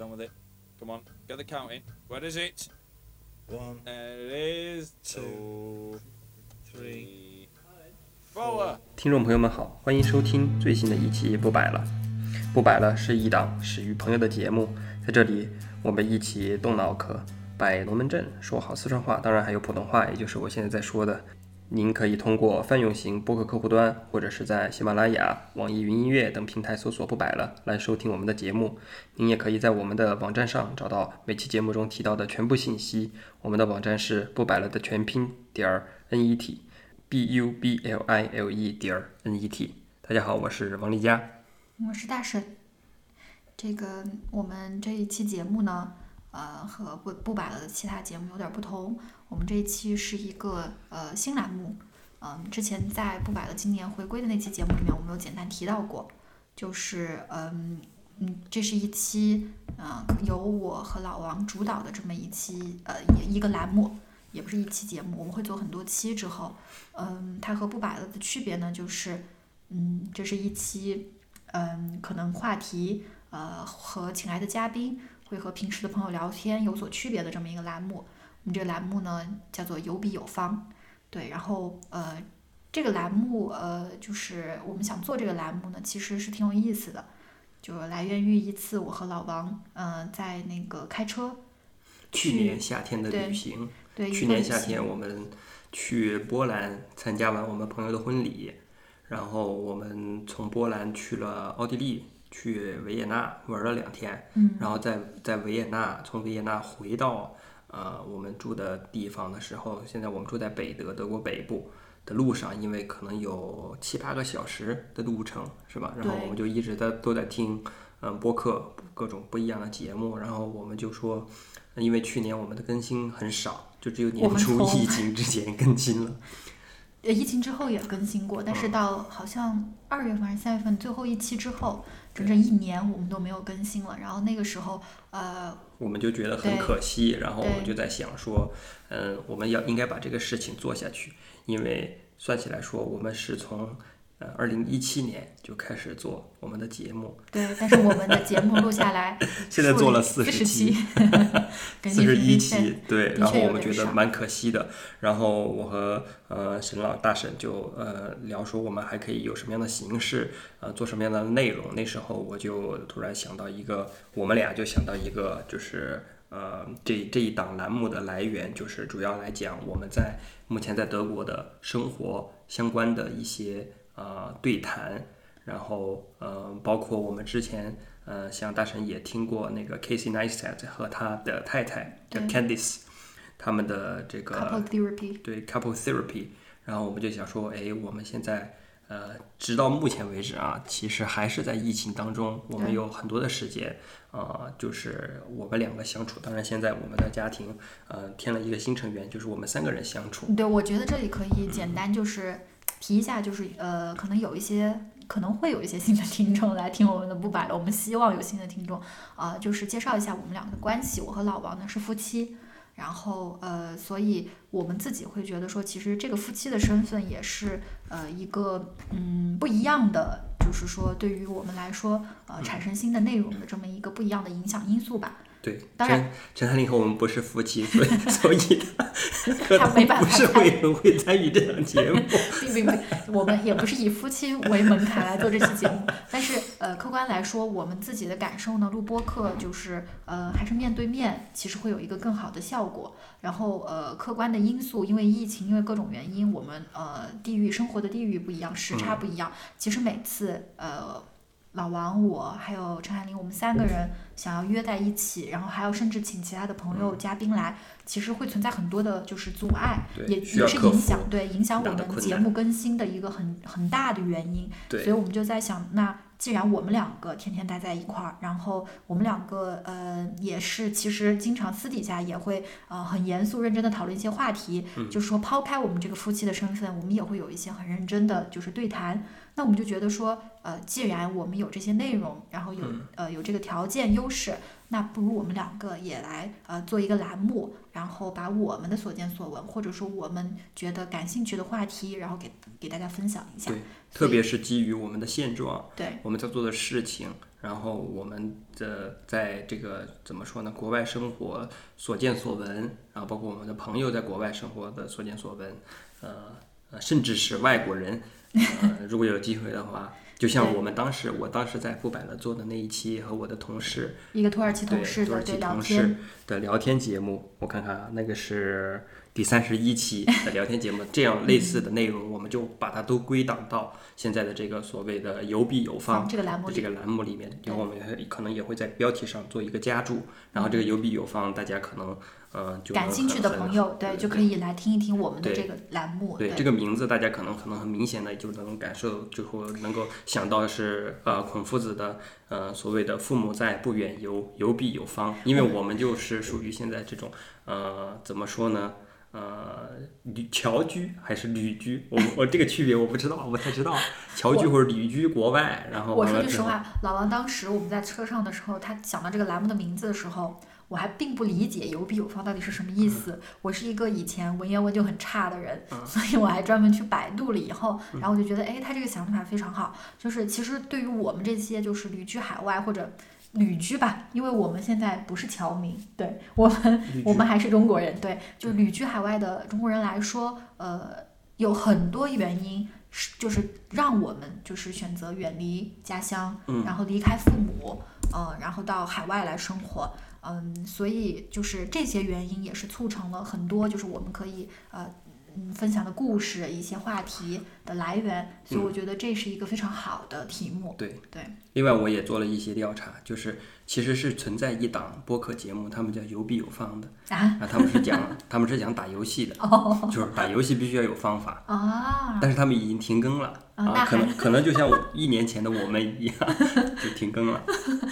down with it，come on，get the count in。what is it？one，and，two，three，four。听众朋友们好，欢迎收听最新的一期不摆了。不摆了是一档始于朋友的节目，在这里我们一起动脑壳，摆龙门阵。说好四川话，当然还有普通话，也就是我现在在说的。您可以通过泛用型播客客户端，或者是在喜马拉雅、网易云音乐等平台搜索“不摆了”来收听我们的节目。您也可以在我们的网站上找到每期节目中提到的全部信息。我们的网站是“不摆了”的全拼点儿 net。b u b l i l e 点儿 n e t。大家好，我是王丽佳。我是大神。这个我们这一期节目呢，呃，和不不摆了的其他节目有点不同。我们这一期是一个呃新栏目，嗯、之前在不摆了今年回归的那期节目里面，我们有简单提到过，就是嗯嗯，这是一期呃由我和老王主导的这么一期呃一一个栏目，也不是一期节目，我们会做很多期之后，嗯，它和不摆了的区别呢，就是嗯，这是一期。嗯，可能话题呃和请来的嘉宾会和平时的朋友聊天有所区别的这么一个栏目。我们这个栏目呢叫做有笔有方，对，然后呃这个栏目呃就是我们想做这个栏目呢其实是挺有意思的，就来源于一次我和老王嗯、呃在那个开车。去年夏天的旅行，对去年夏天我们去波兰参加完我们朋友的婚礼，然后我们从波兰去了奥地利，去维也纳玩了两天，嗯。然后在在维也纳从维也纳回到呃我们住的地方的时候，现在我们住在北德，德国北部的路上，因为可能有七八个小时的路程，是吧？然后我们就一直在都在听嗯播客各种不一样的节目，然后我们就说，因为去年我们的更新很少，就只有年初疫情之前更新了。呃疫情之后也更新过，但是嗯。到好像二月份还是三月份最后一期之后，整整一年我们都没有更新了。然后那个时候，呃，我们就觉得很可惜，然后我们就在想说，嗯，我们要应该把这个事情做下去，因为算起来说，我们是从呃二零一七年就开始做我们的节目，对，但是我们的节目录下来，现在做了四40期四十 一期，对，然后我们觉得蛮可惜的。然后我和呃沈老大沈就呃聊说，我们还可以有什么样的形式，呃做什么样的内容。那时候我就突然想到一个，我们俩就想到一个，就是呃这这一档栏目的来源，就是主要来讲我们在目前在德国的生活相关的一些呃对谈。然后，呃，包括我们之前，呃，像大神也听过那个 Casey Neistat 和他的太太叫 Candice，他们的这 couple 个 therapy，对 couple therapy，然后我们就想说，哎，我们现在，呃，直到目前为止啊，其实还是在疫情当中，我们有很多的时间，呃，就是我们两个相处。当然，现在我们的家庭，呃，添了一个新成员，就是我们三个人相处。对，我觉得这里可以简单就是提一下，就是呃，可能有一些可能会有一些新的听众来听我们的不摆了，我们希望有新的听众，啊，就是介绍一下我们两个的关系。我和老王呢是夫妻，然后呃，所以我们自己会觉得说，其实这个夫妻的身份也是呃一个嗯不一样的，就是说对于我们来说，呃，产生新的内容的这么一个不一样的影响因素吧。对，当然陈陈汉林和我们不是夫妻，所以 所以他没办能不是法参会会参与这档节目。并并并，我们也不是以夫妻为门槛来做这期节目，但是呃，客观来说，我们自己的感受呢，录播课就是呃，还是面对面，其实会有一个更好的效果。然后呃，客观的因素，因为疫情，因为各种原因，我们呃地域生活的地域不一样，时差不一样，其实每次呃。老王，我还有陈海林，我们三个人想要约在一起，然后还要甚至请其他的朋友、嘉宾来，其实会存在很多的就是阻碍，也也是影响对影响我们节目更新的一个很很大的原因。对所以我们就在想，那既然我们两个天天待在一块儿，然后我们两个呃也是其实经常私底下也会呃很严肃认真的讨论一些话题，嗯就是说抛开我们这个夫妻的身份，我们也会有一些很认真的就是对谈。那我们就觉得说，呃，既然我们有这些内容，然后有、嗯呃有这个条件优势，那不如我们两个也来呃做一个栏目，然后把我们的所见所闻，或者说我们觉得感兴趣的话题，然后给给大家分享一下。对特别是基于我们的现状，对我们在做的事情，然后我们的在这个怎么说呢？国外生活所见所闻，然后包括我们的朋友在国外生活的所见所闻，呃呃，甚至是外国人，呃，如果有机会的话，就像我们当时，我当时在不百乐做的那一期和我的同事，一个土耳其同对土耳其事的聊同事天，的聊天节目，我看看啊，那个是第三十一期的聊天节目，这样类似的内容，我们就把它都归档到现在的这个所谓的有笔有方这个栏目这个栏目里面，然后我们可能也会在标题上做一个加注，然后嗯这个有笔有方，大家可能呃就感兴趣的朋友，对，就可以来听一听我们的这个栏目。对这个名字，大家可能可能很明显的就能感受，最后能够想到是呃孔夫子的呃所谓的父母在，不远游，游必有方。因为我们就是属于现在这种呃怎么说呢？呃，旅侨居还是旅居？我我这个区别我不知道，我不太知道。侨居或者旅居国外，然后我说句实话，老王当时我们在车上的时候，他想到这个栏目的名字的时候，我还并不理解“有笔有方”到底是什么意思。嗯我是一个以前文言文就很差的人，所以我还专门去百度了以后，嗯然后我就觉得，哎，他这个想法非常好。就是其实对于我们这些就是旅居海外或者旅居吧，因为我们现在不是侨民，对我们我们还是中国人，对，就旅居海外的中国人来说，呃，有很多原因是就是让我们就是选择远离家乡，嗯然后离开父母，呃，然后到海外来生活，嗯，所以就是这些原因也是促成了很多就是我们可以呃。嗯，分享的故事、一些话题的来源，所以我觉得这是一个非常好的题目。对对。另外，我也做了一些调查，就是其实是存在一档播客节目，他们叫有必有方的。啊啊，他们是讲他们是讲打游戏的，哦 就是打游戏必须要有方法，啊，但是他们已经停更了啊可能可能就像我一年前的我们一样，就停更了。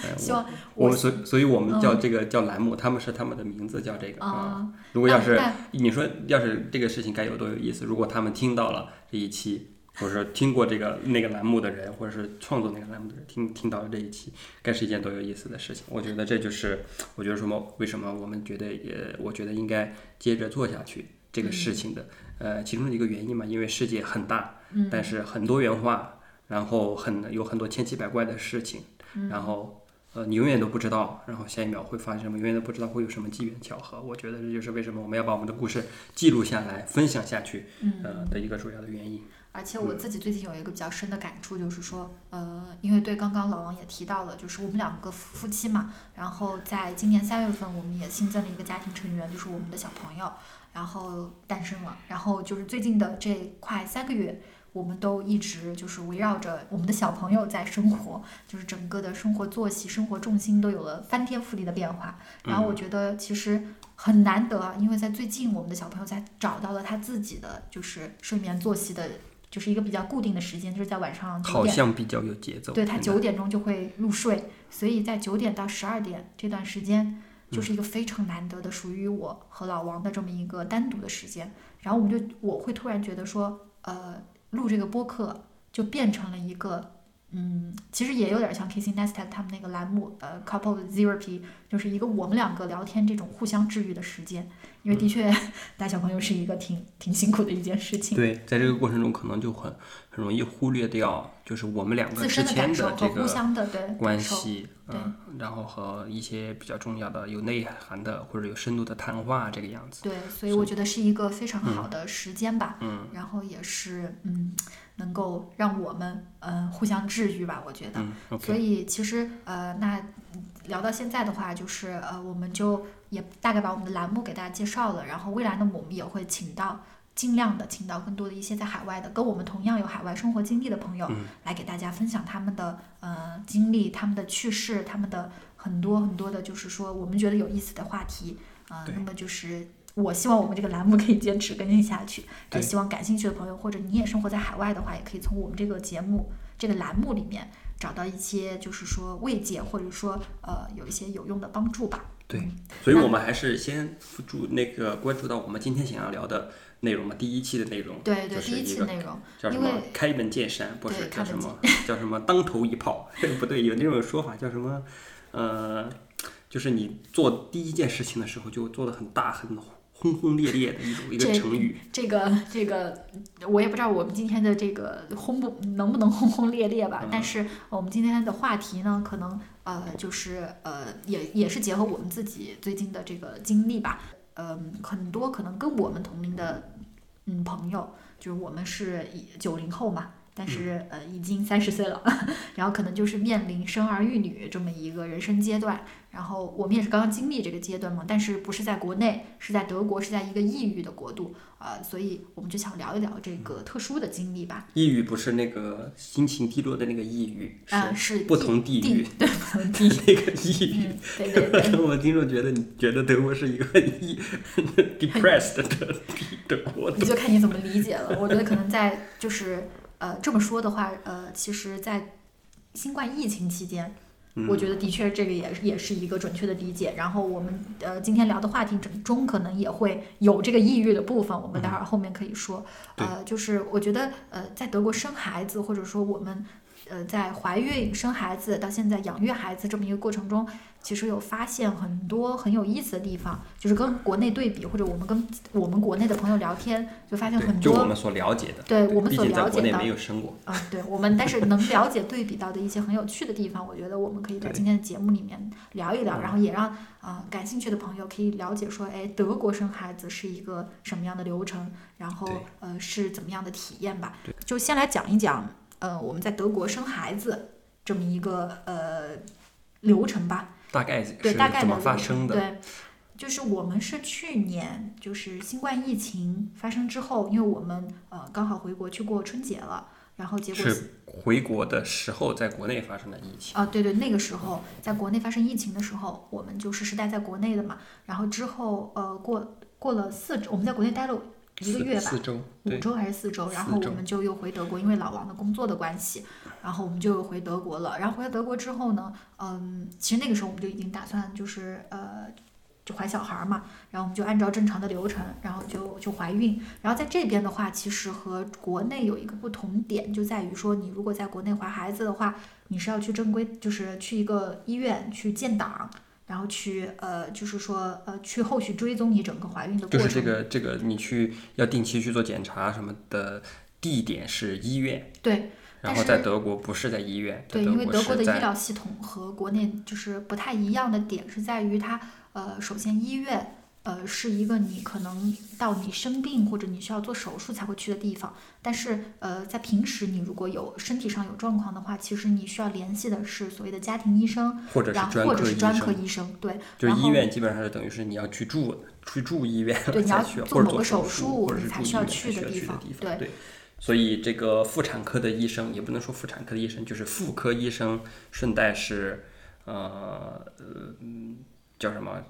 哎希望我我们所所以我们叫嗯这个叫栏目，他们是他们的名字叫这个啊。啊，如果要是你说要是这个事情该有多有意思，如果他们听到了这一期。或者说听过这个那个栏目的人，或者是创作那个栏目的人，听听到了这一期，该是一件多有意思的事情。我觉得这就是，我觉得什么，为什么我们觉得也，我觉得应该接着做下去这个事情的，呃，其中的一个原因嘛，因为世界很大，嗯但是很多元化，然后很有很多千奇百怪的事情，嗯然后呃，你永远都不知道，然后下一秒会发生什么，永远都不知道会有什么机缘巧合。我觉得这就是为什么我们要把我们的故事记录下来，分享下去，呃的一个主要的原因。而且我自己最近有一个比较深的感触，就是说，呃，因为对刚刚老王也提到了，就是我们两个夫妻嘛，然后在今年三月份，我们也新增了一个家庭成员，就是我们的小朋友，然后诞生了，然后就是最近的这快三个月。我们都一直就是围绕着我们的小朋友在生活，就是整个的生活作息、生活重心都有了翻天覆地的变化。然后我觉得其实很难得啊，因为在最近我们的小朋友才找到了他自己的就是睡眠作息的，就是一个比较固定的时间，就是在晚上九好点，像比较有节奏。对他九点钟就会入睡，所以在九点到十二点这段时间，就是一个非常难得的属于我和老王的这么一个单独的时间。然后我们就我会突然觉得说，呃，录这个播客就变成了一个。嗯，其实也有点像 Casey Neistat 他们那个栏目，呃，Couple Therapy，就是一个我们两个聊天这种互相治愈的时间。因为的确，带小朋友是一个挺挺辛苦的一件事情。对，在这个过程中可能就很很容易忽略掉，就是我们两个自之身的感受间的这和互相的对关系，对嗯，然后和一些比较重要的、有内涵的或者有深度的谈话这个样子。对，所以我觉得是一个非常好的时间吧。嗯然后也是嗯，能够让我们嗯、呃互相治愈吧，我觉得。嗯所以其实呃，那聊到现在的话，就是呃，我们就也大概把我们的栏目给大家介绍了，然后未来呢，我们也会请到。尽量的请到更多的一些在海外的，跟我们同样有海外生活经历的朋友，嗯来给大家分享他们的呃经历、他们的趣事、他们的很多很多的，就是说我们觉得有意思的话题。呃，那么就是我希望我们这个栏目可以坚持更新下去。也希望感兴趣的朋友，或者你也生活在海外的话，也可以从我们这个节目、这个栏目里面找到一些，就是说慰藉，或者说呃有一些有用的帮助吧。对，所以我们还是先注那个关注到我们今天想要聊的内容嘛，第一期的内容，对对，就是第一期个内容，叫什么开门见山，不是叫什么叫什么当头一炮，不对，有那种说法叫什么，呃，就是你做第一件事情的时候就做的很大、很轰轰烈烈的一种一个成语。这个这个，我也不知道我们今天的这个轰不能不能轰轰烈烈吧。但是我们今天的话题呢，可能呃就是呃也也是结合我们自己最近的这个经历吧。嗯、很多可能跟我们同龄的嗯朋友，就是我们是九零后嘛。但是呃，已经三十岁了，然后可能就是面临生儿育女这么一个人生阶段，然后我们也是刚刚经历这个阶段嘛，但是不是在国内，是在德国，是在一个抑郁的国度啊、呃所以我们就想聊一聊这个特殊的经历吧。抑郁不是那个心情低落的那个抑郁，啊、是不同地域对不同地域，那个抑郁。嗯，对对对，让我们听众觉得你觉得德国是一个很抑 depressed 的的国度。你就看你怎么理解了。我觉得可能在就是呃这么说的话，呃，其实，在新冠疫情期间。我觉得的确，这个也也是一个准确的理解。然后我们呃今天聊的话题中中可能也会有这个抑郁的部分，我们待会儿后面可以说。呃，就是我觉得呃在德国生孩子，或者说我们呃在怀孕、生孩子到现在养育孩子这么一个过程中，其实有发现很多很有意思的地方，就是跟国内对比，或者我们跟我们国内的朋友聊天，就发现很多就我们所了解的，对我们所了解到国内没有生过。啊，对我们，但是能了解对比到的一些很有趣的地方，我觉得我们可以在对今天的节目里面聊一聊，嗯然后也让啊、感兴趣的朋友可以了解说，哎，德国生孩子是一个什么样的流程，然后呃是怎么样的体验吧。就先来讲一讲，呃，我们在德国生孩子这么一个呃流程吧。大概对，大概怎么的发生的？对，就是我们是去年就是新冠疫情发生之后，因为我们呃刚好回国去过春节了，然后结果是回国的时候在国内发生的疫情。啊，对对，那个时候在国内发生疫情的时候，我们就是是待在国内的嘛。然后之后呃过过了四周，我们在国内待了一个月吧，四周，五周还是四周，然后我们就又回德国，因为老王的工作的关系，然后我们就又回德国了。然后回到德国之后呢，嗯，其实那个时候我们就已经打算就是呃。就怀小孩儿嘛，然后我们就按照正常的流程，然后就就怀孕。然后在这边的话，其实和国内有一个不同点，就在于说，你如果在国内怀孩子的话，你是要去正规，就是去一个医院去建档，然后去呃，就是说呃，去后续追踪你整个怀孕的过程。就是这个这个你去要定期去做检查什么的，地点是医院，对，然后在德国不是在医院，对，因为德国的医疗系统和国内就是不太一样的点是在于它，呃，首先医院，呃，是一个你可能到你生病或者你需要做手术才会去的地方，但是呃，在平时你如果有身体上有状况的话，其实你需要联系的是所谓的家庭医生，或者是然后专科医或者是专科生，医生，对，就是医院基本上是等于是你要去住去住医院对，你要做某个手术或者你才需要去的地方对对。所以这个妇产科的医生也不能说妇产科的医生，就是妇科医生，顺带是呃叫什么，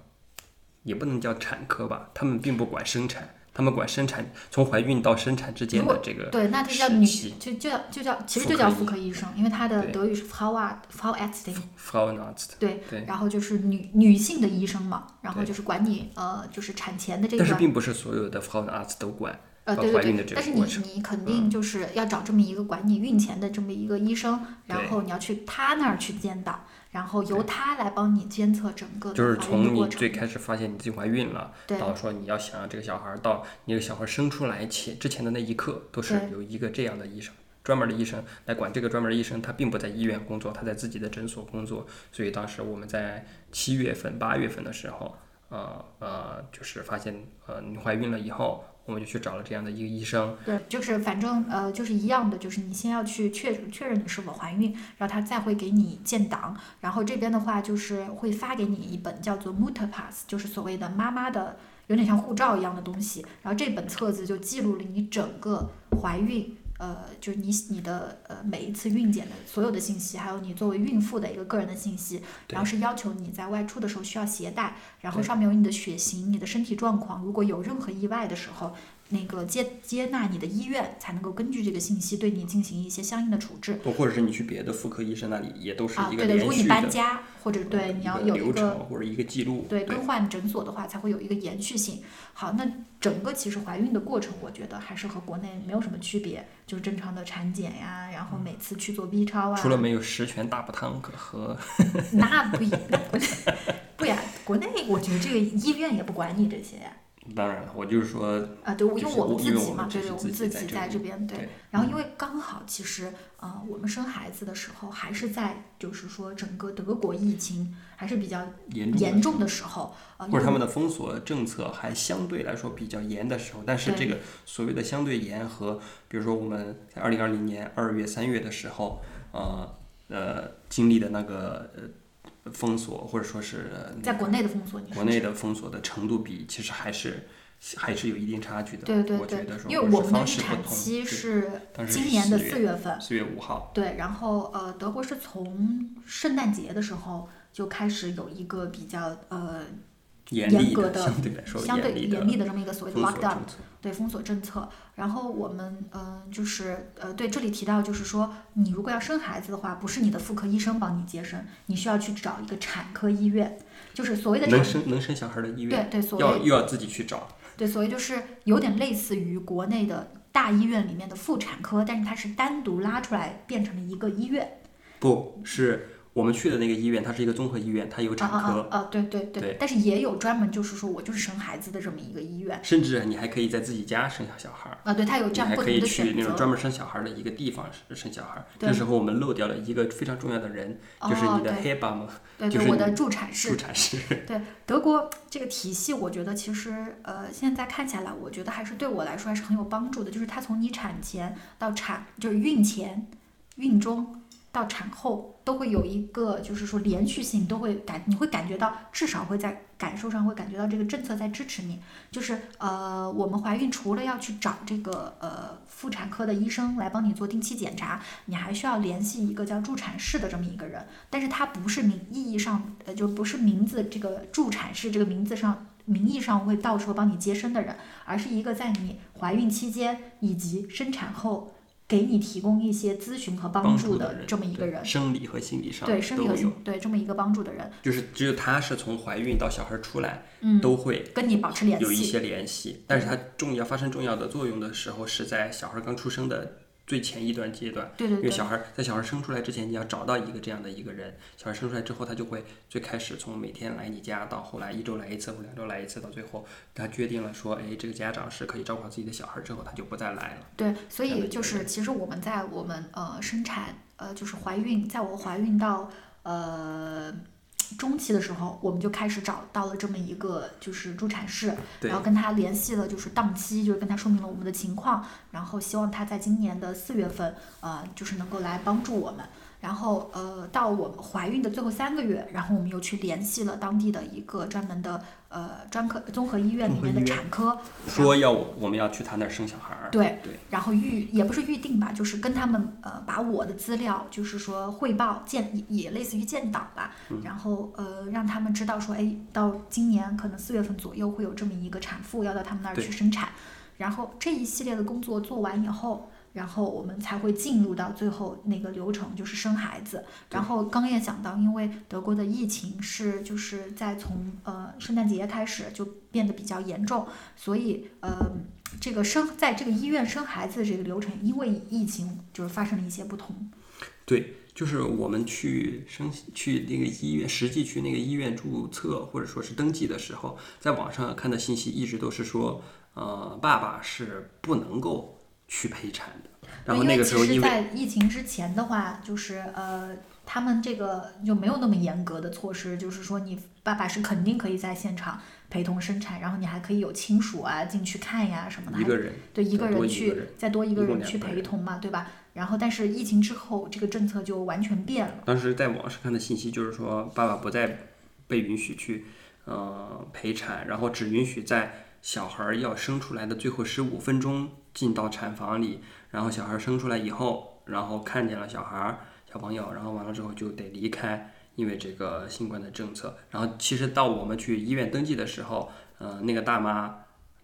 也不能叫产科吧，他们并不管生产，他们管生产从怀孕到生产之间的这个对，那就叫女，就就叫就叫，其实就叫妇科医生，因为他的德语是 Frau Frau Ärztin。Frauenarzt。对，然后就是女女性的医生嘛，然后就是管你呃，就是产前的这个但是，并不是所有的 Frauenarzt 都管，呃，对对对，但是你你肯定就是要找这么一个管你孕前的这么一个医生，然后你要去他那儿去监档，然后由他来帮你监测整个就是从你。最开始发现你自己怀孕了，到说你要想要这个小孩儿到你这个小孩儿生出来前之前的那一刻，都是对。有一个这样的医生，专门的医生来管这个专门的医生，他并不在医院工作，他在自己的诊所工作，所以当时我们在七月份、八月份的时候，呃呃，就是发现呃你怀孕了以后，我们就去找了这样的一个医生，对，就是反正呃，就是一样的，就是你先要去确确认你是否怀孕，然后他再会给你建档，然后这边的话就是会发给你一本叫做 Mutter Pass，就是所谓的妈妈的，有点像护照一样的东西，然后这本册子就记录了你整个怀孕。呃，就是你你的呃每一次孕检的所有的信息，还有你作为孕妇的一个个人的信息，然后是要求你在外出的时候需要携带，然后上面有你的血型、你的身体状况，如果有任何意外的时候，那个接接纳你的医院才能够根据这个信息对你进行一些相应的处置。或者是你去别的妇科医生那里，也都是啊，一个对的，如果你搬家或者对你要有一流个程或者一个记录。对更换诊所的话，才会有一个延续性。好，那整个其实怀孕的过程，我觉得还是和国内没有什么区别，就是正常的产检呀，然后每次去做 B 超啊。除了没有十全大补汤可喝，那不一，那不不 呀，国内我觉得这个医院也不管你这些呀。当然了，我就是说，啊，对，因为我们自己嘛，对对，我自己们自己在这边，对对。然后因为刚好其实呃，我们生孩子的时候还是在就是说整个德国疫情还是比较严重的严重的时候，呃，或者他们的封锁政策还相对来说比较严的时候，但是这个所谓的相对严和，比如说我们在二零二零年二月、三月的时候，呃呃经历的那个呃封锁，或者说是呃在国内的封锁，你国内的封锁的程度比，其实还是还是有一定差距的。对对对我觉得，说因为我们的。产期是今年的4四月份，四月五号，对，然后呃，德国是从圣诞节的时候就开始有一个比较呃严格的相对来说相对严厉的这么一个所谓的 lockdown。对封锁政策。然后我们嗯、呃就是呃，对这里提到就是说，你如果要生孩子的话，不是你的妇科医生帮你接生，你需要去找一个产科医院，就是所谓的能产生能生小孩的医院，对对，所谓要又要自己去找。对所谓就是有点类似于国内的大医院里面的妇产科，但是它是单独拉出来变成了一个医院。不是我们去的那个医院，它是一个综合医院，它有啊产科，啊！对对对，对但是也有专门就是说我就是生孩子的这么一个医院甚至你还可以在自己家生下小孩儿。啊，对，它有这样不同还可以去的选择。那种专门生小孩儿的一个地方生小孩儿。对这时候我们漏掉了一个非常重要的人，就是哦你的对 Hebamme 对对，就是我的助产士助产士。对德国这个体系，我觉得其实呃，现在看下来，我觉得还是对我来说还是很有帮助的。就是它从你产前到产，就是孕前、孕中到产后，都会有一个就是说连续性，都会感你会感觉到，至少会在感受上会感觉到这个政策在支持你。就是呃，我们怀孕除了要去找这个呃妇产科的医生来帮你做定期检查，你还需要联系一个叫助产士的这么一个人。但是它不是名意义上，呃，就不是名字这个助产士这个名字上名义上会到时候帮你接生的人，而是一个在你怀孕期间以及生产后给你提供一些咨询和帮帮助助的人这么一个对人。生理和心理上对，生理和都有，对这么一个帮助的人，就是只有他是从怀孕到小孩出来嗯，都会跟你保持联系。有一些联系，但是它重要发生重要的作用的时候是在小孩刚出生的最前一段阶段。对对对因为小孩在小孩生出来之前，你要找到一个这样的一个人。小孩生出来之后，他就会最开始从每天来你家，到后来一周来一次或两周来一次，到最后他决定了说，哎，这个家长是可以照顾好自己的小孩之后，他就不再来了。对，所以就是其实我们在我们呃生产呃就是怀孕，在我怀孕到呃中期的时候，我们就开始找到了这么一个就是助产士，然后跟他联系了就是档期，就是跟他说明了我们的情况，然后希望他在今年的四月份呃就是能够来帮助我们。然后呃，到我们怀孕的最后三个月，然后我们又去联系了当地的一个专门的呃专科综合医院里面的产科，说要我我们要去他那儿生小孩儿。对对，然后预也不是预定吧，就是跟他们呃把我的资料，就是说汇报建也也类似于建档吧，嗯然后呃让他们知道说，哎，到今年可能四月份左右会有这么一个产妇要到他们那儿去生产，然后这一系列的工作做完以后。然后我们才会进入到最后那个流程，就是生孩子。然后刚刚也讲到，因为德国的疫情是就是在从呃圣诞节开始就变得比较严重，所以呃这个生在这个医院生孩子这个流程，因为疫情就是发生了一些不同。对，就是我们去生去那个医院，实际去那个医院注册或者说是登记的时候，在网上看的信息一直都是说，呃，爸爸是不能够去陪产的。然后那个时候因为在疫情之前的话，就是呃，他们这个就没有那么严格的措施，就是说你爸爸是肯定可以在现场陪同生产，然后你还可以有亲属啊进去看呀什么的，还一个人对一个人去再多一个人去陪同嘛，对吧？然后但是疫情之后，这个政策就完全变了。当时在网上看的信息就是说，爸爸不再被允许去呃陪产，然后只允许在小孩儿要生出来的最后十五分钟进到产房里，然后小孩生出来以后，然后看见了小孩小朋友，然后完了之后就得离开，因为这个新冠的政策。然后其实到我们去医院登记的时候，呃，那个大妈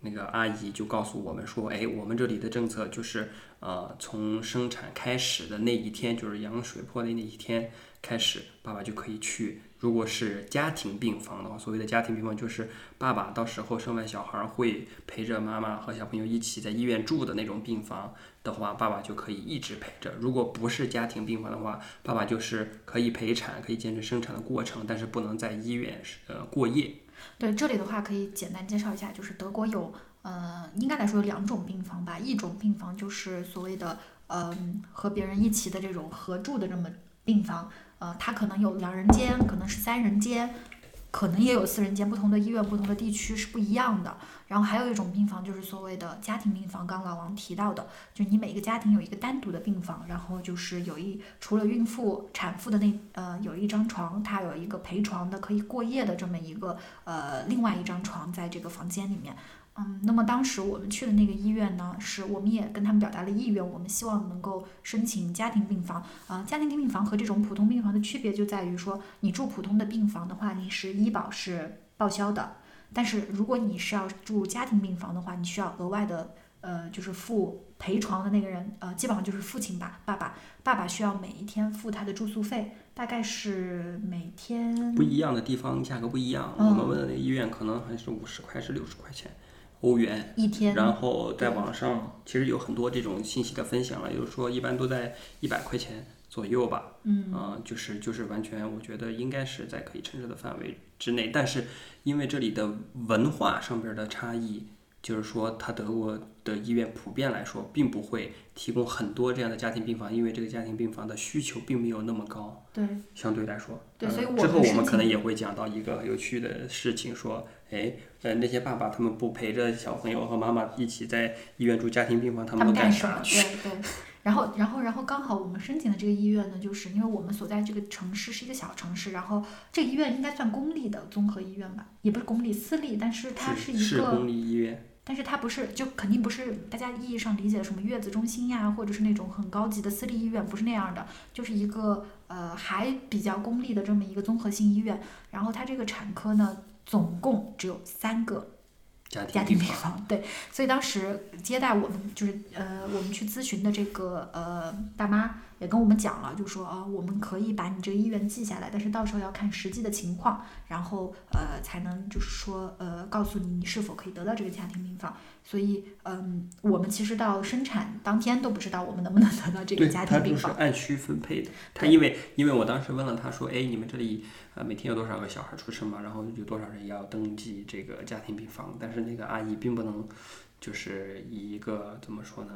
那个阿姨就告诉我们说，哎，我们这里的政策就是，呃，从生产开始的那一天，就是羊水破的那一天开始，爸爸就可以去。如果是家庭病房的话，所谓的家庭病房就是爸爸到时候生完小孩儿会陪着妈妈和小朋友一起在医院住的那种病房的话，爸爸就可以一直陪着。如果不是家庭病房的话，爸爸就是可以陪产，可以见证生产的过程，但是不能在医院呃过夜。对，这里的话可以简单介绍一下，就是德国有，呃，应该来说有两种病房吧。一种病房就是所谓的，嗯、和别人一起的这种合住的这么病房，呃，它可能有两人间，可能是三人间，可能也有四人间，不同的医院、不同的地区是不一样的。然后还有一种病房就是所谓的家庭病房，刚刚老王提到的，就你每个家庭有一个单独的病房，然后就是有一除了孕妇、产妇的那呃有一张床，它有一个陪床的可以过夜的这么一个呃另外一张床在这个房间里面。嗯，那么当时我们去的那个医院呢，是我们也跟他们表达了意愿，我们希望能够申请家庭病房。啊、家庭病房和这种普通病房的区别就在于说，你住普通的病房的话，你是医保是报销的，但是如果你是要住家庭病房的话，你需要额外的呃，就是付陪床的那个人，呃，基本上就是父亲吧，爸爸，爸爸需要每一天付他的住宿费，大概是每天不一样的地方价格不一样。嗯我们问的那个医院可能还是五十块，是六十块钱欧元。一天，然后在网上其实有很多这种信息的分享了，就是说一般都在一百块钱左右吧。嗯啊、就是就是完全，我觉得应该是在可以承受的范围之内。但是因为这里的文化上边的差异，就是说，它德国的医院普遍来说，并不会提供很多这样的家庭病房，因为这个家庭病房的需求并没有那么高。对，相对来说，对所以之后我们可能也会讲到一个有趣的事情，说，哎，呃，那些爸爸他们不陪着小朋友和妈妈一起在医院住家庭病房，他他们干干什么？啥去？对对。然后，然后，然后刚好我们申请的这个医院呢，就是因为我们所在这个城市是一个小城市，然后这个医院应该算公立的综合医院吧，也不是公立，私立，但是它是一个是公立医院，但是它不是，就肯定不是大家意义上理解的什么月子中心呀，或者是那种很高级的私立医院，不是那样的，就是一个呃还比较公立的这么一个综合性医院。然后它这个产科呢，总共只有三个家家庭。病房，对，所以当时接待我们就是呃我们去咨询的这个呃大妈也跟我们讲了，就说啊、我们可以把你这个意愿记下来，但是到时候要看实际的情况，然后呃才能就是说呃告诉你你是否可以得到这个家庭病房。所以嗯，我们其实到生产当天都不知道我们能不能得到这个对，家庭病房。按需分配的。他因为因为我当时问了他说，哎，你们这里呃每天有多少个小孩出生嘛？然后有多少人要登记这个家庭病房？但是那个阿姨并不能就是以一个怎么说呢，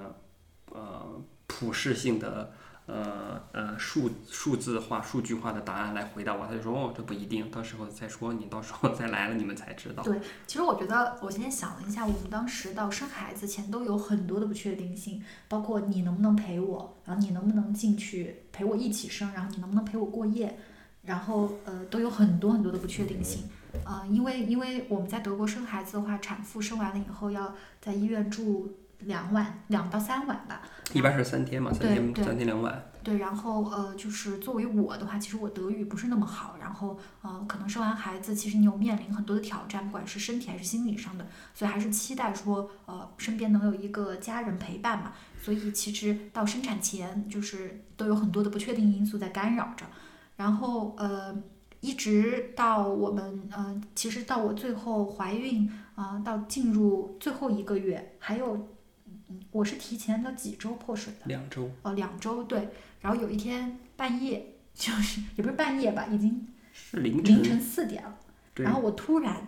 呃，普适性的。呃呃，数数字化、数据化的答案来回答我，他就说哦，这不一定，到时候再说，你到时候再来了，你们才知道。对其实我觉得，我今天想了一下，我们当时到生孩子前都有很多的不确定性，包括你能不能陪我，然后你能不能进去陪我一起生，然后你能不能陪我过夜，然后呃都有很多很多的不确定性。呃，因为因为我们在德国生孩子的话，产妇生完了以后要在医院住两晚，两到三晚吧。一般是三天嘛，三天三天两晚。对，然后呃，就是作为我的话，其实我德语不是那么好，然后呃，可能生完孩子，其实你有面临很多的挑战，不管是身体还是心理上的，所以还是期待说呃身边能有一个家人陪伴嘛。所以其实到生产前，就是都有很多的不确定因素在干扰着，然后呃。一直到我们呃，其实到我最后怀孕啊、呃到进入最后一个月，还有，嗯，我是提前了几周破水的，两周，哦，两周对。然后有一天半夜，就是也不是半夜吧，已经是凌晨。凌晨四点了。然后我突然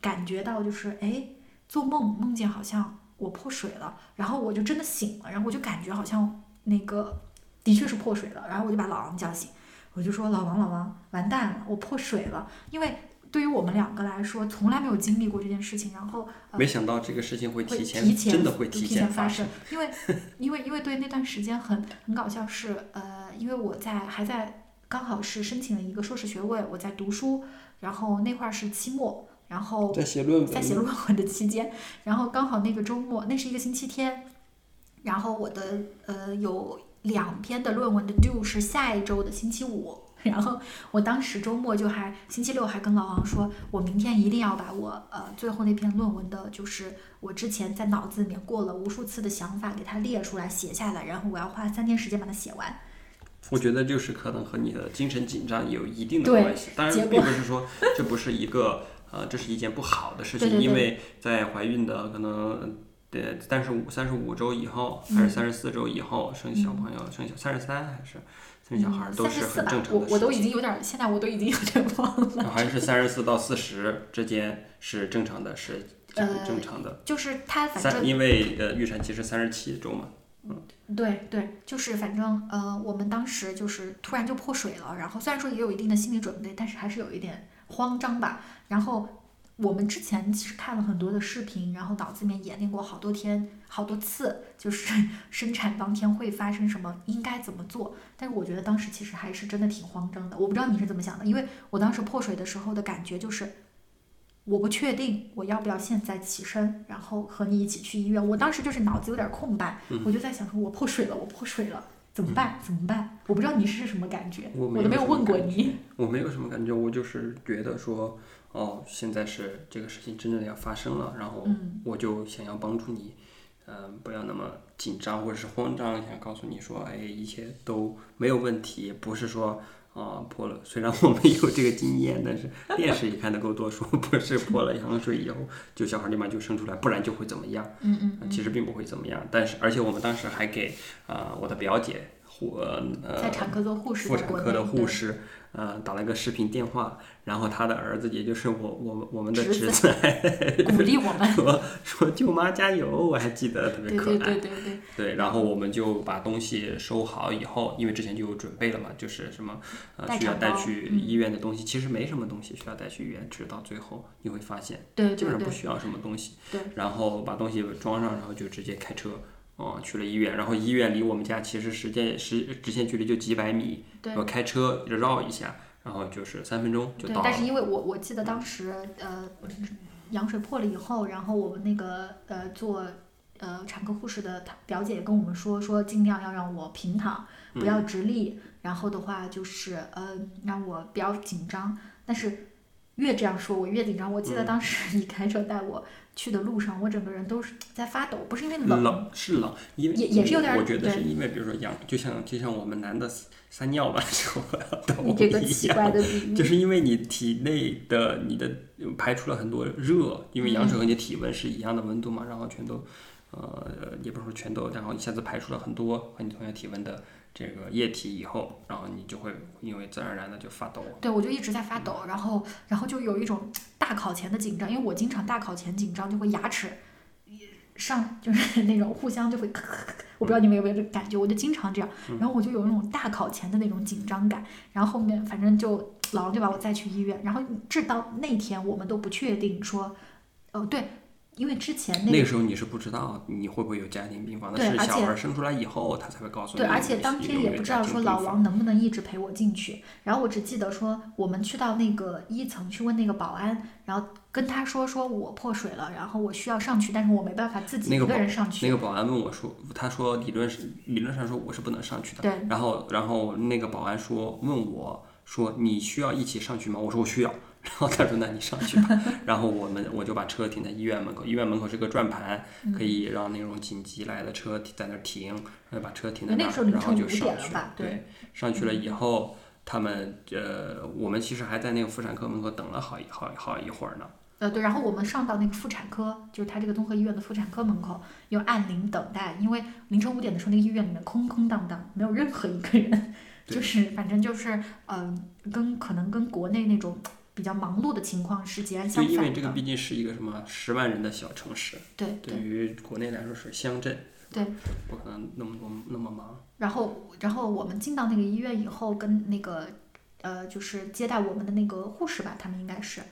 感觉到，就是哎，做梦梦见好像我破水了，然后我就真的醒了，然后我就感觉好像那个的确是破水了，然后我就把老王叫醒，我就说老王老王，完蛋了，我破水了，因为对于我们两个来说，从来没有经历过这件事情，然后呃没想到这个事情会会提前，提前真的会提前发生。，因为 因为因为对那段时间很很搞笑是呃，因为我在还在刚好是申请了一个硕士学位，我在读书，然后那块儿是期末，然后在写论文，在写论文的期间，然后刚好那个周末，那是一个星期天，然后我的呃有两篇的论文的 due 是下一周的星期五，然后我当时周末就还星期六还跟老王说，我明天一定要把我呃最后那篇论文的，就是我之前在脑子里面过了无数次的想法给它列出来写下来，然后我要花三天时间把它写完。我觉得就是可能和你的精神紧张有一定的关系，当然并不是说这不是一个呃，这是一件不好的事情，对对对因为在怀孕的可能对，但是五三十五周以后，嗯还是三十四周以后生小朋友，生小三十三还是生小孩儿都是很正，常的我我都。已经有点儿，现在我都已经有点忘了。还是三十四到四十之间是正常的，是呃正常的。就是他反，正因为呃预产期是三十七周嘛，嗯对对，就是反正呃，我们当时就是突然就破水了，然后虽然说也有一定的心理准备，但是还是有一点慌张吧。然后我们之前其实看了很多的视频，然后脑子里面演练过好多天、好多次，就是 生产当天会发生什么，应该怎么做。但是我觉得当时其实还是真的挺慌张的。我不知道你是怎么想的，因为我当时破水的时候的感觉就是。我不确定我要不要现在起身，然后和你一起去医院。我当时就是脑子有点空白，我就在想说，我破水了，我破水了，怎么办？怎么办？我不知道你是什么感觉，我没我都没有问过你。我没有什么感觉，我就是觉得说，哦，现在是这个事情真正的要发生了，然后嗯我就想要帮助你，嗯、不要那么紧张或者是慌张，想告诉你说，哎，一切都没有问题，不是说。啊，破了！虽然我没有这个经验，但是电视也看得够多，说不是破了羊水以后，就小孩立马就生出来，不然就会怎么样？嗯嗯呃其实并不会怎么样。但是，而且我们当时还给啊、我的表姐护呃在产科做护士妇产科的护士，呃，打了个视频电话，然后他的儿子，也就是我我们我们的侄子鼓励我们。说说舅妈加油，我还记得特别可爱。对对对对，对然后我们就把东西收好以后，因为之前就有准备了嘛，就是什么呃需要带去医院的东西，其实没什么东西需要带去医院，直到最后你会发现对基本上不需要什么东西。对然后把东西装上，然后就直接开车。哦，去了医院，然后医院离我们家其实时间时直线距离就几百米，对我开车绕一下，然后就是三分钟就到，了。对但是因为我我记得当时呃羊水破了以后，然后我们那个呃做呃产科护士的她表姐也跟我们说说尽量要让我平躺，不要直立，然后的话就是呃让我不要紧张，但是。越这样说，我越紧张。我记得当时你开车带我去的路上，我整个人都是在发抖，不是因为冷，冷是冷，因为也也是有点儿我觉得是因为，比如说羊，就像就像我们男的撒尿吧 时候抖你这个一奇怪的。就是因为你体内的你的排出了很多热，因为羊水和你的体温是一样的温度嘛，然后全都，呃，也不是说全都，然后一下子排出了很多和你同样体温的这个液体以后，然后你就会因为自然而然的就发抖。对，我就一直在发抖，然后，然后就有一种大考前的紧张，因为我经常大考前紧张，就会牙齿上就是 那种互相就会咳咳咳，我不知道你们有没有这个感觉，我就经常这样，然后我就有那种大考前的那种紧张感，然后后面反正就老王就把我载去医院，然后直到那天我们都不确定说，哦对，因为之前那那个个时候你是不知道你会不会有家庭病房的，是小孩生出来以后他才会告诉你对。而且当天也不知道说老王能不能一直陪我进去。然后我只记得说，我们去到那个一层去问那个保安，然后跟他说说我破水了，然后我需要上去，但是我没办法自己一个人上去。那个保安问我说，他说理论是理论上说我是不能上去的。对然后然后那个保安说问我说你需要一起上去吗？我说我需要。然后他说那你上去吧。然后我们我就把车停在医院门口，医院门口是个转盘，嗯可以让那种紧急来的车在那儿停，然后把车停在那儿，然后就上去了对对，上去了以后。他们呃，我们其实还在那个妇产科门口等了好一好好一会儿呢。呃，对，然后我们上到那个妇产科，就是他这个综合医院的妇产科门口，又按铃等待，因为凌晨五点的时候，那个医院里面空空荡荡，没有任何一个人，就是反正就是嗯、呃跟可能跟国内那种比较忙碌的情况是截然就相反的。因为这个毕竟是一个什么十万人的小城市，对对于国内来说是乡镇，对，不可能那么多那么忙。然后，然后我们进到那个医院以后，跟那个呃，就是接待我们的那个护士吧，他们应该是，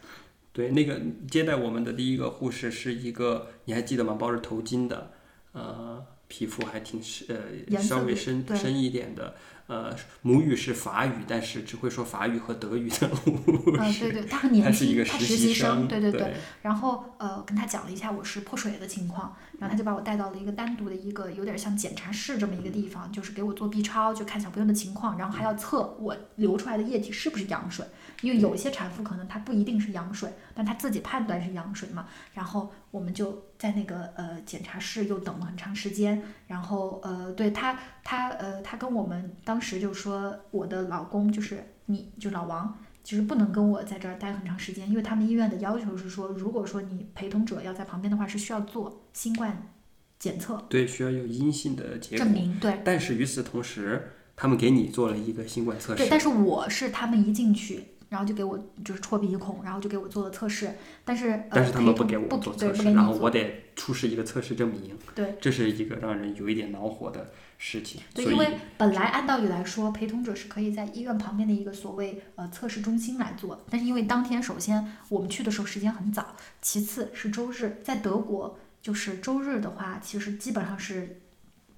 对，那个接待我们的第一个护士是一个，你还记得吗？包着头巾的，呃，皮肤还挺深，呃，稍微深深一点的，呃母语是法语，但是只会说法语和德语的护啊，士。对对，他很年他是一轻，个实习生，对对对。然后呃，跟他讲了一下我是破水的情况，然后他就把我带到了一个单独的一个有点像检查室这么一个地方，就是给我做 B 超，就看小朋友的情况，然后还要测我流出来的液体是不是羊水，因为有一些产妇可能她不一定是羊水，但她自己判断是羊水嘛。然后我们就在那个呃检查室又等了很长时间，然后呃对他他呃他跟我们当时就说我的老公就是你就老王。就是不能跟我在这儿待很长时间，因为他们医院的要求是说，如果说你陪同者要在旁边的话，是需要做新冠检测对，需要有阴性的结果。证明。对但是与此同时，他们给你做了一个新冠测试对，但是我是他们一进去，然后就给我就是戳鼻孔，然后就给我做了测试，但是呃但是他们不给我做测试，然后我得出示一个测试证明。对这是一个让人有一点恼火的事情。对，因为本来按道理来说，陪同者是可以在医院旁边的一个所谓呃测试中心来做，但是因为当天首先我们去的时候时间很早，其次是周日，在德国就是周日的话，其实基本上是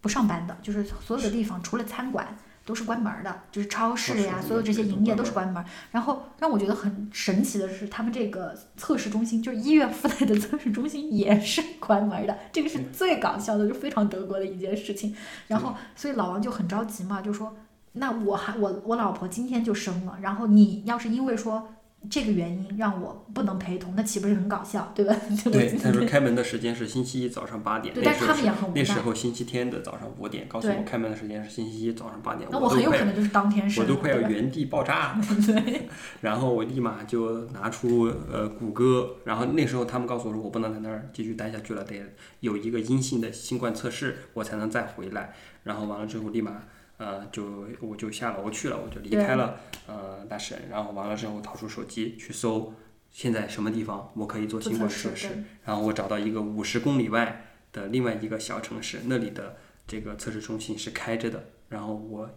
不上班的，就是所有的地方除了餐馆。都是关门儿的，就是超市呀，所有这些营业都是关门儿。然后让我觉得很神奇的是，他们这个测试中心，就是医院附带的测试中心也是关门儿的，这个是最搞笑的，就非常德国的一件事情。然后，所以老王就很着急嘛，就说：“那我还我我老婆今天就生了，然后你要是因为说这个原因让我不能陪同，那岂不是很搞笑，对吧？” 对，他说开门的时间是星期一早上八点，对，但是他们也很无奈。那时候星期天的早上五点，告诉我开门的时间是星期一早上八点，那我很有可能就是当天我都快要原地爆炸了。对然后我立马就拿出呃谷歌，然后那时候他们告诉我说我不能在那儿继续待下去了，得有一个阴性的新冠测试，我才能再回来。然后完了之后立马呃就我就下楼去了，我就离开了呃大神，然后完了之后掏出手机去搜现在什么地方我可以做做新冠测试测试，然后我找到一个五十公里外的另外一个小城市，那里的这个测试中心是开着的，然后我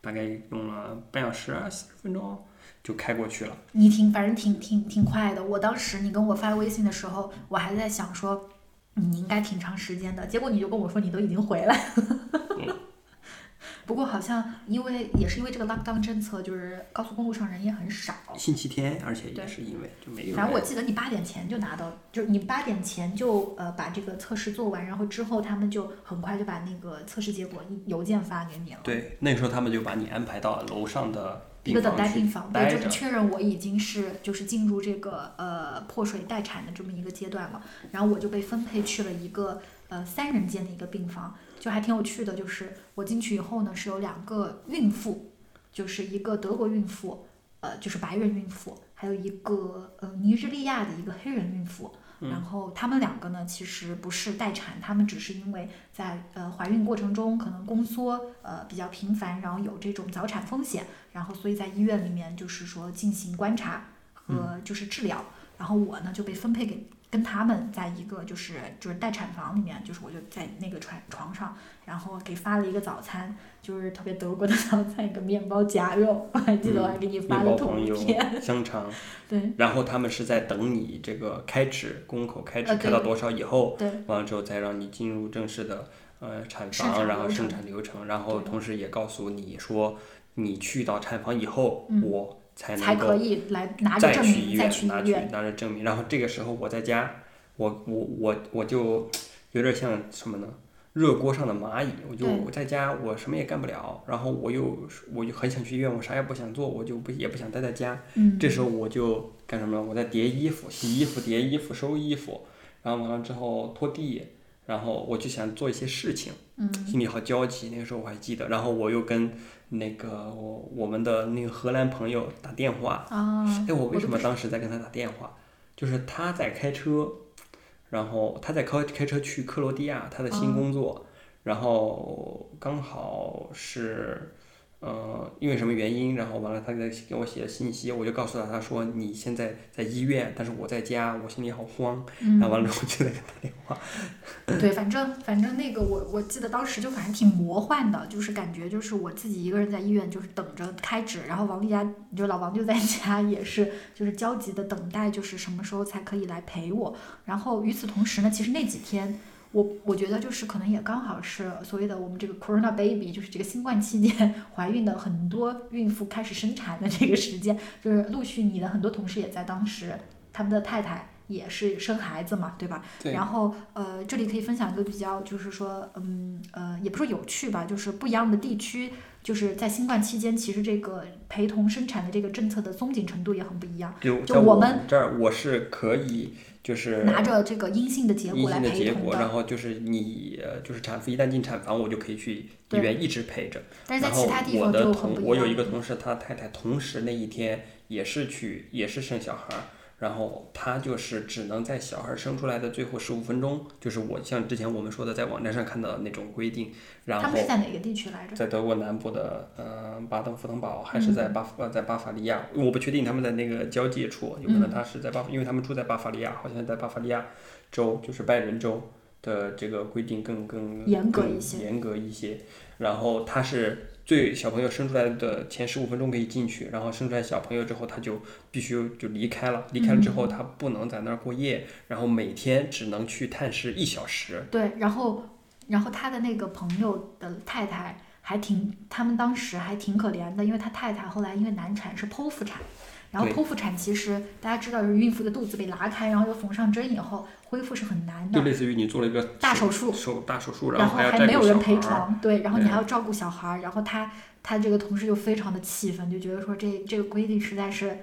大概用了半小时啊四十分钟就开过去了。你挺反正挺挺挺快的。我当时你跟我发微信的时候，我还在想说。你应该挺长时间的，结果你就跟我说你都已经回来了。不过好像因为也是因为这个 lockdown 政策，就是高速公路上人也很少。星期天，而且也是因为就没有反正我。记得你八点前就拿到，就是你八点前就呃把这个测试做完，然后之后他们就很快就把那个测试结果邮件发给你了。对，那个时候他们就把你安排到楼上的一个等待病房，对，就是。确认我已经是就是进入这个呃破水待产的这么一个阶段了，然后我就被分配去了一个呃三人间的一个病房，就还挺有趣的，就是我进去以后呢是有两个孕妇，就是一个德国孕妇，呃就是白人孕妇，还有一个呃尼日利亚的一个黑人孕妇。然后他们两个呢，其实不是待产，他们只是因为在呃怀孕过程中可能宫缩呃比较频繁，然后有这种早产风险，然后所以在医院里面就是说进行观察和就是治疗。然后我呢就被分配给跟他们在一个就是就是待产房里面，就是我就在那个床床上，然后给发了一个早餐，就是特别德国的 早餐，一个面包夹肉，我还记得我还给你发面了图包朋友片，香肠，对。然后他们是在等你这个开指宫口开指开到多少以后，对完了之后再让你进入正式的呃产房，然后生产流程，然后同时也告诉你说，你去到产房以后，嗯我才可以来拿着再证明再去医院拿去去医院。拿着证明，然后这个时候我在家，我我我我就有点像什么呢？热锅上的蚂蚁，我就我在家我什么也干不了，然后我又我就很想去医院，我啥也不想做，我就不也不想待在家，嗯，这时候我就干什么呢？我在叠衣服、洗衣服、叠衣服、收衣服，然后完了之后拖地，然后我就想做一些事情，嗯心里好焦急。那个时候我还记得，然后我又跟那个我我们的那个荷兰朋友打电话，啊，哎，我为什么当时在跟他打电话？就是他在开车，然后他在开开车去克罗地亚，他的新哦工作，然后刚好是，呃，因为什么原因，然后完了他在给我写的信息，我就告诉他，他说你现在在医院，但是我在家，我心里好慌，嗯。然后完了之后我就在给他电话，对，反正反正那个我我记得当时就反正挺魔幻的，就是感觉就是我自己一个人在医院，就是等着开指，然后王丽佳就老王就在家也是就是焦急的等待，就是什么时候才可以来陪我。然后与此同时呢，其实那几天我我觉得就是可能也刚好是所谓的我们这个 Corona baby，就是这个新冠期间怀孕的很多孕妇开始生产的这个时间，就是陆续你的很多同事也在当时，他们的太太也是生孩子嘛，对吧？对然后呃，这里可以分享一个比较，就是说，嗯呃，也不是有趣吧，就是不一样的地区，就是在新冠期间，其实这个陪同生产的这个政策的松紧程度也很不一样。就我就我们这儿，我是可以就是拿着这个阴性的结果来性的结果，陪同的，然后就是你呃就是产妇一旦进产房，我就可以去医对院一直陪着。但是在其他地我的方就很不，一样。同我有一个同事，他太太同时那一天也是去也是生小孩儿，然后他就是只能在小孩生出来的最后十五分钟，就是我像之前我们说的在网站上看到的那种规定，然后他们是在哪个地区来着？在德国南部的呃巴登符腾堡，还是在巴呃在巴伐利亚，我不确定他们在那个交界处，有可能他是在巴，因为他们住在巴伐利亚，好像在巴伐利亚州，就是拜仁州的这个规定更更更严格一些严格一些。然后他是最小朋友生出来的前十五分钟可以进去，然后生出来小朋友之后他就必须就离开了，离开了之后他不能在那儿过夜，然后每天只能去探视一小时。对，然后然后他的那个朋友的太太还挺，他们当时还挺可怜的，因为他太太后来因为难产是剖腹产，然后剖腹产其实大家知道，就是孕妇的肚子被拉开，然后又缝上针以后恢复是很难的，就类似于你做了一个大手术手大手术，然后还还没有人。陪床，对，然后你还要照顾小孩儿，然后他他这个同事就非常的气愤，就觉得说这这个规定实在是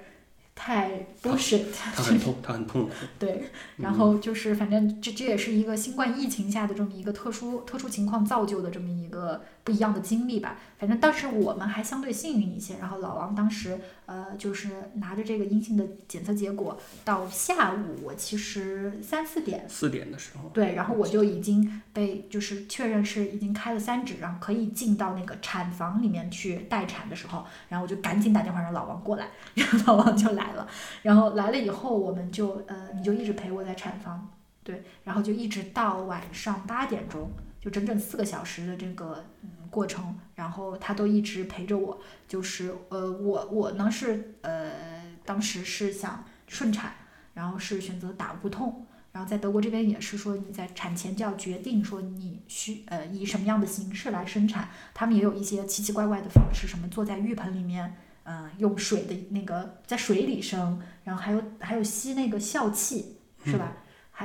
太 bullshit，他很痛，他很痛苦。对，然后就是反正这这也是一个新冠疫情下的这么一个特殊特殊情况造就的这么一个不一样的经历吧。反正当时我们还相对幸运一些，然后老王当时呃就是拿着这个阴性的检测结果，到下午我其实三四点四点的时候，对，然后我就已经被就是确认是已经开了三指，然后可以进到那个产房里面去待产的时候，然后我就赶紧打电话让老王过来，然后老王就来了，然后来了以后我们就呃你就一直陪我在产房，对，然后就一直到晚上八点钟，就整整四个小时的这个嗯过程，然后他都一直陪着我，就是呃我我呢是呃当时是想顺产，然后是选择打无痛。然后在德国这边也是说，你在产前就要决定说你需呃以什么样的形式来生产。他们也有一些奇奇怪怪的方式，什么坐在浴盆里面，嗯、用水的那个在水里生，然后还有还有吸那个笑气，是吧？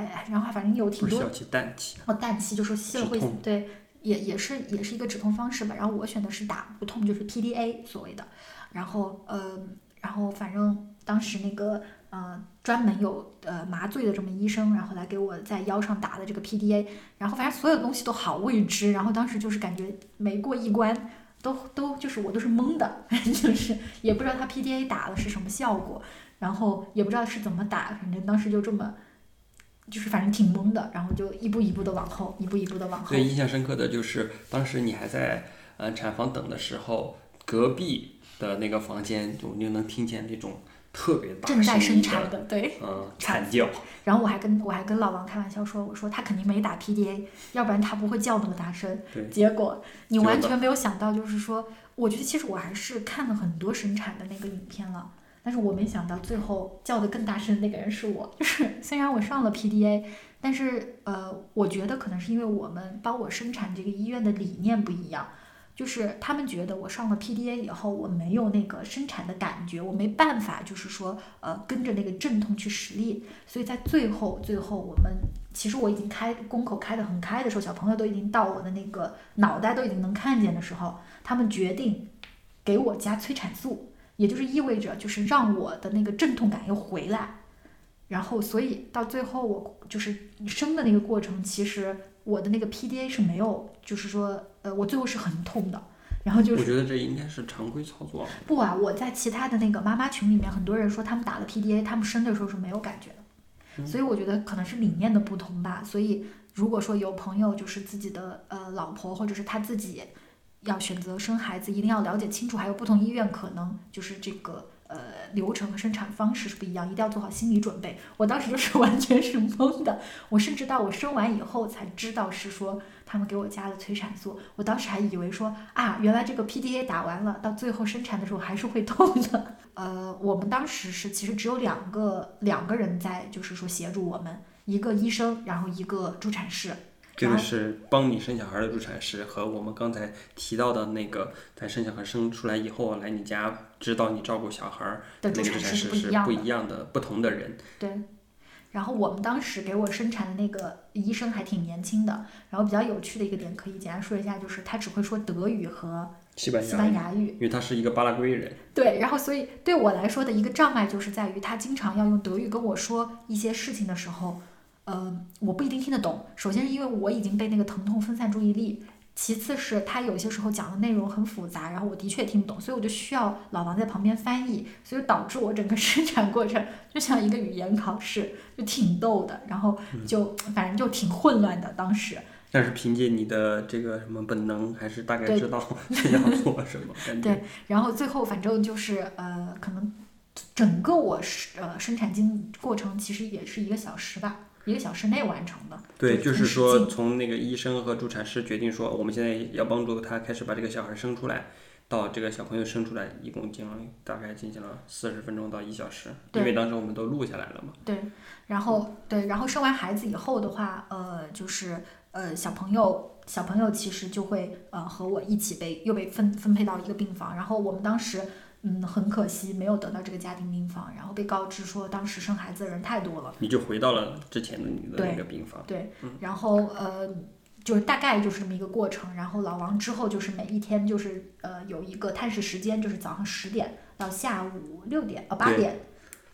还然后反正有挺多不是小气氮气，哦，氮气就说吸了会对，也也是也是一个止痛方式吧。然后我选的是打无痛，就是 PDA 所谓的。然后呃，然后反正当时那个呃专门有呃麻醉的这么医生，然后来给我在腰上打的这个 PDA。然后反正所有东西都好未知，然后当时就是感觉没过一关。都都就是我都是懵的，就是也不知道他 PDA 打的是什么效果，然后也不知道是怎么打，反正当时就这么，就是反正挺懵的，然后就一步一步的往后，一步一步的往后最。印象深刻的就是当时你还在呃产房等的时候，隔壁的那个房间就你就能听见那种特别大正在生产的，对。嗯惨叫，然后我还跟我还跟老王开玩笑说，我说他肯定没打 PDA，要不然他不会叫那么大声。对结果你完全没有想到，就是说，我觉得其实我还是看了很多生产的那个影片了，但是我没想到最后叫的更大声的那个人是我。就是虽然我上了 PDA，但是呃，我觉得可能是因为我们帮我生产这个医院的理念不一样。就是他们觉得我上了 PDA 以后，我没有那个生产的感觉，我没办法，就是说，呃，跟着那个阵痛去实力，所以在最后，最后我们其实我已经开宫口开得很开的时候，小朋友都已经到我的那个脑袋都已经能看见的时候，他们决定给我加催产素，也就是意味着就是让我的那个阵痛感又回来，然后所以到最后我就是生的那个过程，其实我的那个 PDA 是没有，就是说，呃，我最后是很痛的。然后就是我觉得这应该是常规操作。不啊，我在其他的那个妈妈群里面，很多人说他们打了 PDA，他们生的时候是没有感觉的，所以我觉得可能是理念的不同吧。所以如果说有朋友就是自己的呃老婆或者是他自己要选择生孩子，一定要了解清楚，还有不同医院可能就是这个呃流程和生产方式是不一样，一定要做好心理准备。我当时就是 完全是懵的，我甚至到我生完以后才知道是说他们给我加了催产素，我当时还以为说啊，原来这个 PDA 打完了，到最后生产的时候还是会痛的。呃，我们当时是其实只有两个两个人在，就是说协助我们，一个医生，然后一个助产士。这个是帮你生小孩的助产师，和我们刚才提到的那个在生小孩生出来以后来你家指导你照顾小孩儿的那个助产师师是不一样的不同的人。对，然后我们当时给我生产的那个医生还挺年轻的，然后比较有趣的一个点可以简单说一下，就是他只会说德语和西班牙语。因为他是一个巴拉圭人，对，然后所以对我来说的一个障碍就是在于他经常要用德语跟我说一些事情的时候，呃，我不一定听得懂。首先是因为我已经被那个疼痛分散注意力。其次是他有些时候讲的内容很复杂，然后我的确听不懂，所以我就需要老王在旁边翻译，所以导致我整个 生产过程就像一个语言考试，就挺逗的，然后就反正就挺混乱的当时。但是凭借你的这个什么本能，还是大概知道要做什么，感觉对，然后最后反正就是呃，可能整个我是呃生产经过程其实也是一个小时吧，一个小时内完成的。对，就就是说从那个医生和助产师决定说，我们现在要帮助他开始把这个小孩生出来，到这个小朋友生出来，一共进了大概进行了四十分钟到一小时，因为当时我们都录下来了嘛。对，然后对，然后生完孩子以后的话，呃，就是呃小朋友。小朋友其实就会呃和我一起被又被分分配到一个病房，然后我们当时嗯很可惜没有得到这个家庭病房，然后被告知说当时生孩子的人太多了，你就回到了之前的你的那个病房。对，然后呃，就是大概就是这么一个过程。然后老王之后就是每一天就是呃有一个探视时间，就是早上十点到下午六点呃八点，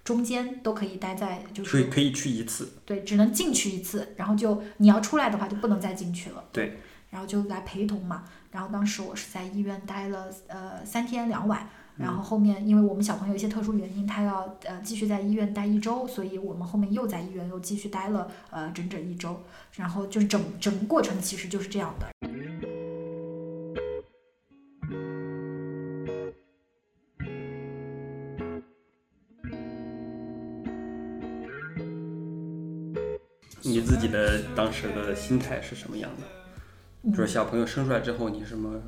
中间都可以待在就是可以去一次，对，只能进去一次，然后就你要出来的话就不能再进去了。对，然后就来陪同嘛。然后当时我是在医院待了呃三天两晚。然后后面，因为我们小朋友一些特殊原因，他要呃继续在医院待一周，所以我们后面又在医院又继续待了呃整整一周。然后就是整整个过程其实就是这样的。你自己的当时的心态是什么样的？嗯就是小朋友生出来之后，你什么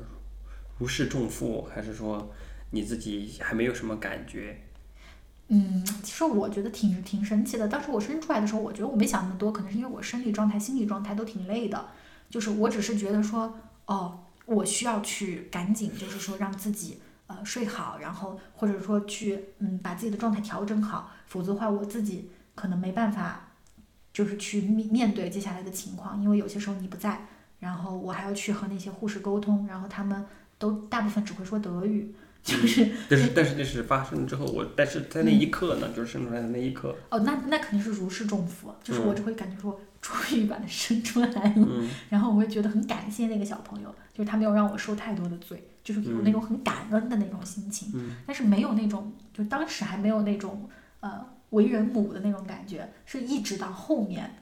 如释重负，还是说你自己还没有什么感觉？嗯，其实我觉得挺挺神奇的。当时我生出来的时候，我觉得我没想那么多，可能是因为我生理状态、心理状态都挺累的。就是我只是觉得说，哦，我需要去赶紧，就是说让自己呃睡好，然后或者说去嗯把自己的状态调整好，否则的话我自己可能没办法，就是去面面对接下来的情况，因为有些时候你不在，然后我还要去和那些护士沟通，然后他们都大部分只会说德语，就是但是但是那是发生之后，我但是在那一刻呢，就是生出来的那一刻，哦，那那肯定是如释重负，就是我只会感觉说，终于把它生出来了，嗯。然后我会觉得很感谢那个小朋友，就是他没有让我受太多的罪，就是有那种很感恩的那种心情，嗯。但是没有那种，就当时还没有那种呃为人母的那种感觉，是一直到后面，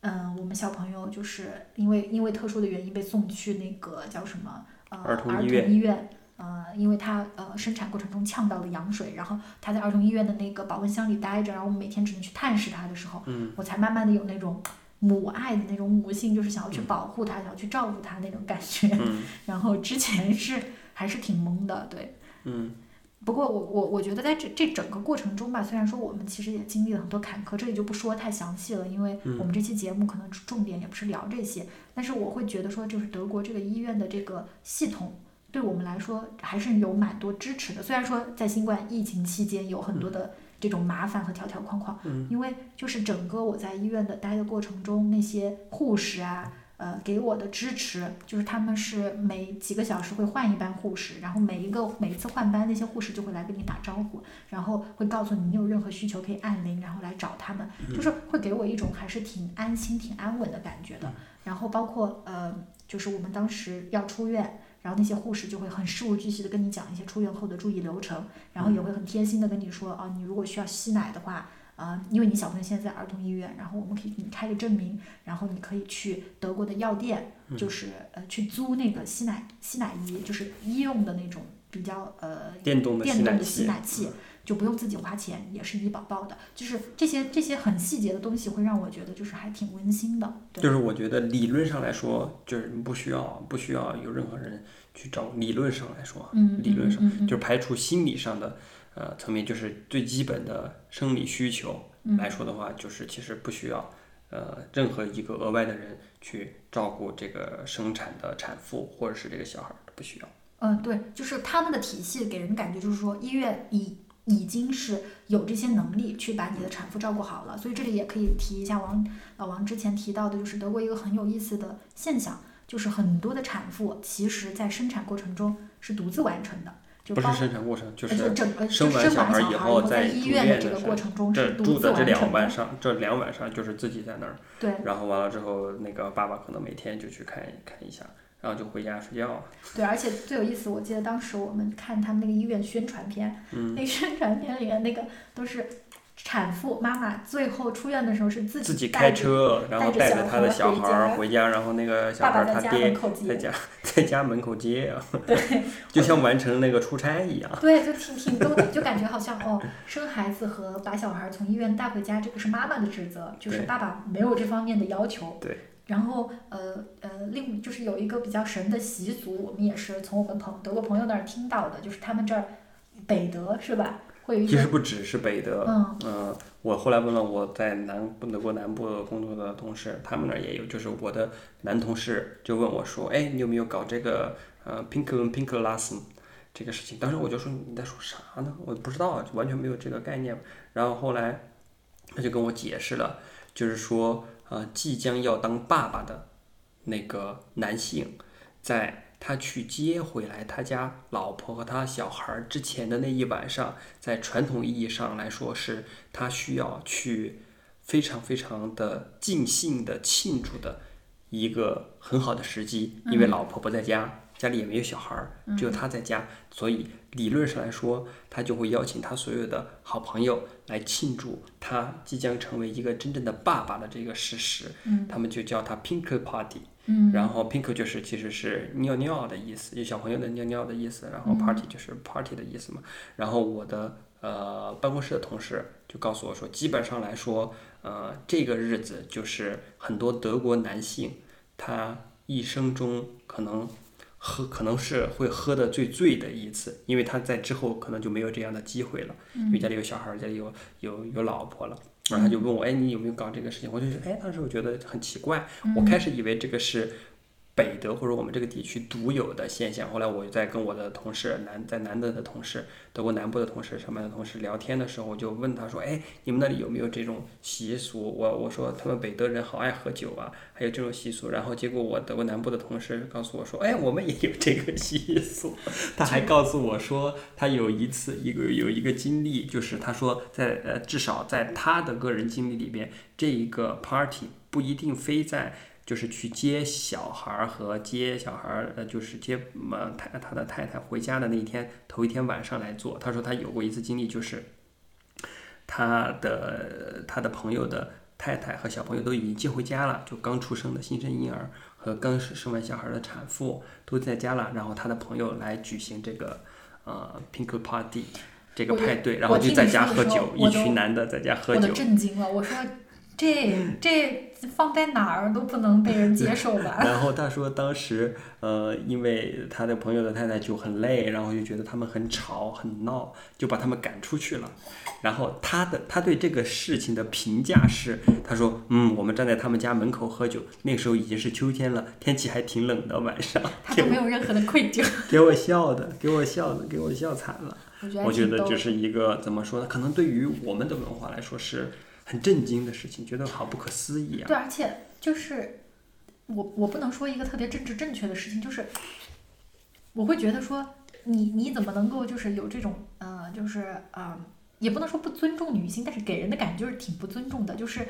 嗯、我们小朋友就是因为因为特殊的原因被送去那个叫什么呃儿童医院。呃，因为他呃生产过程中呛到了羊水，然后他在儿童医院的那个保温箱里待着，然后我们每天只能去探视他的时候，嗯我才慢慢的有那种母爱的那种母性，就是想要去嗯保护他，想要去照顾他那种感觉。嗯 然后之前是还是挺懵的，对。嗯不过我我我觉得在这这整个过程中吧，虽然说我们其实也经历了很多坎坷，这里就不说太详细了，因为嗯我们这期节目可能重点也不是聊这些，但是我会觉得说，就是德国这个医院的这个系统。对我们来说还是有蛮多支持的，虽然说在新冠疫情期间有很多的这种麻烦和条条框框，嗯因为就是整个我在医院的待的过程中，那些护士啊，呃，给我的支持，就是他们是每几个小时会换一班护士，然后每一个每一次换班，那些护士就会来跟你打招呼，然后会告诉你你有任何需求可以按铃，然后来找他们，就是会给我一种还是挺安心、挺安稳的感觉的。然后包括呃，就是我们当时要出院。然后那些护士就会很事无巨细的跟你讲一些出院后的注意流程，然后也会很贴心的跟你说，啊，你如果需要吸奶的话，啊、因为你小朋友现在在儿童医院，然后我们可以给你开个证明，然后你可以去德国的药店，就是呃去租那个吸奶吸奶仪，就是医用的那种比较呃电动的吸奶电动的吸，奶器，就不用自己花钱，也是医保报的。就是这些这些很细节的东西，会让我觉得就是还挺温馨的。对，就是我觉得理论上来说，就是不需要不需要有任何人去找。理论上来说，嗯，理论上嗯嗯就是排除心理上的呃层面，就是最基本的生理需求嗯来说的话，就是其实不需要呃任何一个额外的人去照顾这个生产的产妇或者是这个小孩儿，不需要。嗯，对，就是他们的体系给人感觉就是说，医院已已经是有这些能力去把你的产妇照顾好了。所以这里也可以提一下王老王之前提到的，就是德国一个很有意思的现象，就是很多的产妇其实在生产过程中是独自完成的，就包不是生产过程，就是整个生完小孩以后在在医院的这个过程中是独自住的这两。晚上，这两晚上就是自己在那儿，对，然后完了之后，那个爸爸可能每天就去看看一下，然后就回家睡觉。对，而且最有意思，我记得当时我们看他们那个医院宣传片，嗯那个宣传片里面那个都是产妇妈妈最后出院的时候是自自己开车，然后带带着小孩着他的小回孩回家，然后那个小爸孩爸在家门儿他爹口接，在家在家门口接啊，对就像完成那个出差一样。对，就挺挺逗的，就感觉好像哦，生孩子和把小孩从医院带回家，这个是妈妈的职责，就是爸爸没有这方面的要求。对。然后呃呃，另就是有一个比较神的习俗，我们也是从我们朋德国朋友那儿听到的，就是他们这儿北德是吧，会有一其实不只是北德，嗯呃，我后来问了我在南部德国南部工作的同事，他们那儿也有，就是我的男同事就问我说，哎，你有没有搞这个呃 pink pink lesson 这个事情？当时我就说你在说啥呢？我不知道，就完全没有这个概念。然后后来他就跟我解释了，就是说呃即将要当爸爸的那个男性，在他去接回来他家老婆和他小孩之前的那一晚上，在传统意义上来说，是他需要去非常非常的尽兴的庆祝的一个很好的时机，因为老婆不在家，家里也没有小孩儿，只有他在家，所以理论上来说，他就会邀请他所有的好朋友来庆祝他即将成为一个真正的爸爸的这个事实。嗯他们就叫他 Pink Party。嗯然后 pink 就是其实是尿尿的意思，就小朋友的尿尿的意思，然后嗯 party 就是 party 的意思嘛。然后我的呃办公室的同事就告诉我说，基本上来说，呃这个日子就是很多德国男性他一生中可能喝可能是会喝的最醉的一次，因为他在之后可能就没有这样的机会了，因为家里有小孩儿，家里有有有老婆了。然后他就问我，哎，你有没有搞这个事情？我就说，哎，当时我觉得很奇怪，我开始以为这个是北德或者我们这个地区独有的现象。后来我在跟我的同事南在南德的同事，德国南部的同事、上班的同事聊天的时候，我就问他说，哎，你们那里有没有这种习俗？我我说他们北德人好爱喝酒啊，还有这种习俗。然后结果我德国南部的同事告诉我说，哎，我们也有这个习俗。他还告诉我说，他有一次一个有一个经历，就是他说在呃至少在他的个人经历里边，这一个 party 不一定非在就是去接小孩儿和接小孩儿呃就是接呃太他的太太回家的那一天头一天晚上来做。他说他有过一次经历，就是他的他的朋友的太太和小朋友都已经接回家了，就刚出生的新生婴儿和刚生生完小孩的产妇都在家了，然后他的朋友来举行这个呃 pink party 这个派对，然后就在家喝酒，一群男的在家喝酒。震惊了，我说这 这放在哪儿都不能被人接受吧？然后他说，当时呃，因为他的朋友的太太就很累，然后就觉得他们很吵很闹，就把他们赶出去了。然后他的他对这个事情的评价是，他说，嗯，我们站在他们家门口喝酒，那个时候已经是秋天了，天气还挺冷的晚上，他都没有任何的愧疚，给我笑的，给我笑的，给我笑惨了。我觉得我觉还挺逗的得这是一个怎么说呢？可能对于我们的文化来说是很震惊的事情，觉得好不可思议啊。对，而且就是我我不能说一个特别政治正确的事情，就是我会觉得说你你怎么能够就是有这种呃就是呃也不能说不尊重女性，但是给人的感觉就是挺不尊重的，就是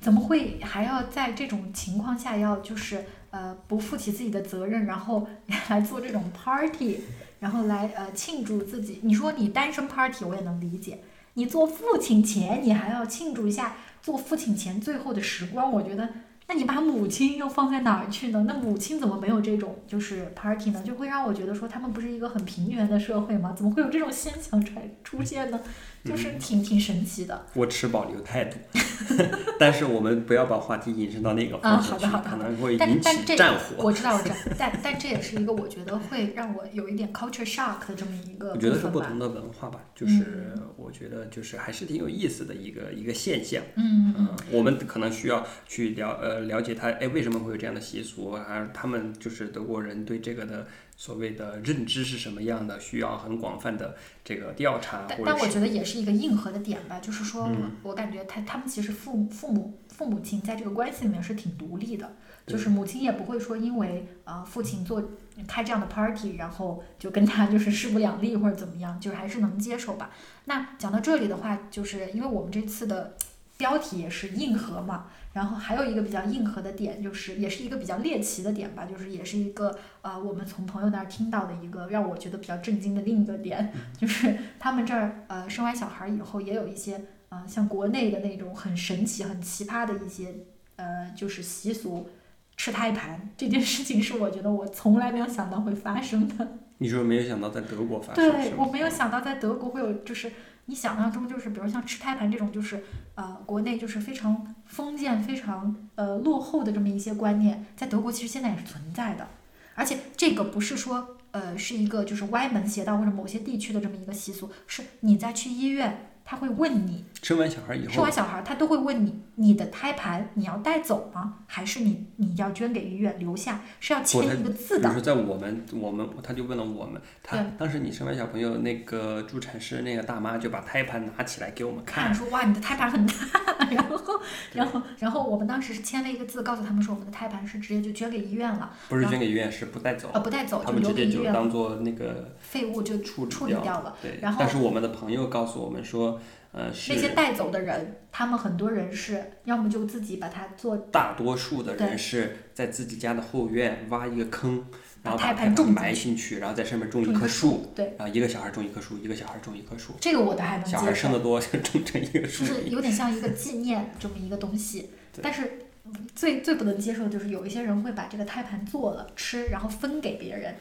怎么会还要在这种情况下要就是呃不负起自己的责任，然后 来做这种 party，然后来呃庆祝自己？你说你单身 party 我也能理解，你做父亲前你还要庆祝一下做父亲前最后的时光，我觉得。那你把母亲又放在哪儿去呢？那母亲怎么没有这种就是 party 呢？就会让我觉得说他们不是一个很平原的社会吗？怎么会有这种现象出来出现呢？就是挺挺神奇的。我持保留态度，但是我们不要把话题引申到那个啊方向去，好的好的可能会但引起但这战火。我知道我知道，但但这也是一个我觉得会让我有一点 culture shock 的这么一个我觉得是不同。的文化吧，就是我觉得就是还是挺有意思的一个一个现象。嗯嗯嗯，我们可能需要去聊呃了解他，哎，为什么会有这样的习俗啊？他们就是德国人对这个的所谓的认知是什么样的？需要很广泛的这个调查，但但我觉得也是一个硬核的点吧，就是说我嗯我感觉他他们其实父父母父母亲在这个关系里面是挺独立的，就是母亲也不会说因为呃父亲做开这样的 party，然后就跟他就是势不两立或者怎么样，就是还是能接受吧。那讲到这里的话，就是因为我们这次的标题也是硬核嘛，然后还有一个比较硬核的点，就是也是一个比较猎奇的点吧，就是也是一个呃我们从朋友那儿听到的一个让我觉得比较震惊的另一个点，就是他们这儿呃生完小孩以后也有一些呃像国内的那种很神奇、很奇葩的一些呃就是习俗，吃胎盘这件事情是我觉得我从来没有想到会发生的。你说没有想到在德国发生，对我没有想到在德国会有，就是你想象中就是比如像吃胎盘这种，就是呃国内就是非常封建、非常呃落后的这么一些观念，在德国其实现在也是存在的，而且这个不是说呃是一个就是歪门邪道或者某些地区的这么一个习俗，是你在去医院。他会问你，生完小孩以后。生完，小孩，他都会问你，你的胎盘你要带走吗？还是你你要捐给医院留下？是要签一个字的。比如说在我们我们他就问了我们，他当时你生完小朋友，那个助产师那个大妈就把胎盘拿起来给我们看。看，说哇，你的胎盘很大，然后，然后，然后我们当时是签了一个字，告诉他们说我们的胎盘是直接就捐给医院了，不是捐给医院，是不带走呃，，不带走他就们直接就当做那个废物就处处理掉了。对，然后但是我们的朋友告诉我们说，呃，那些带走的人，他们很多人是要么就自己把它做大多数的人是在自己家的后院挖一个坑，然后把胎胎盘埋进去，然后在上面种一棵棵树，对，然后一个小孩种一棵树，一个小孩种一棵树，这个我倒还能接受。小孩生的多就种成一个树就是有点像一个纪念这么一个东西。对但是最最不能接受的就是有一些人会把这个胎盘做了吃，然后分给别人。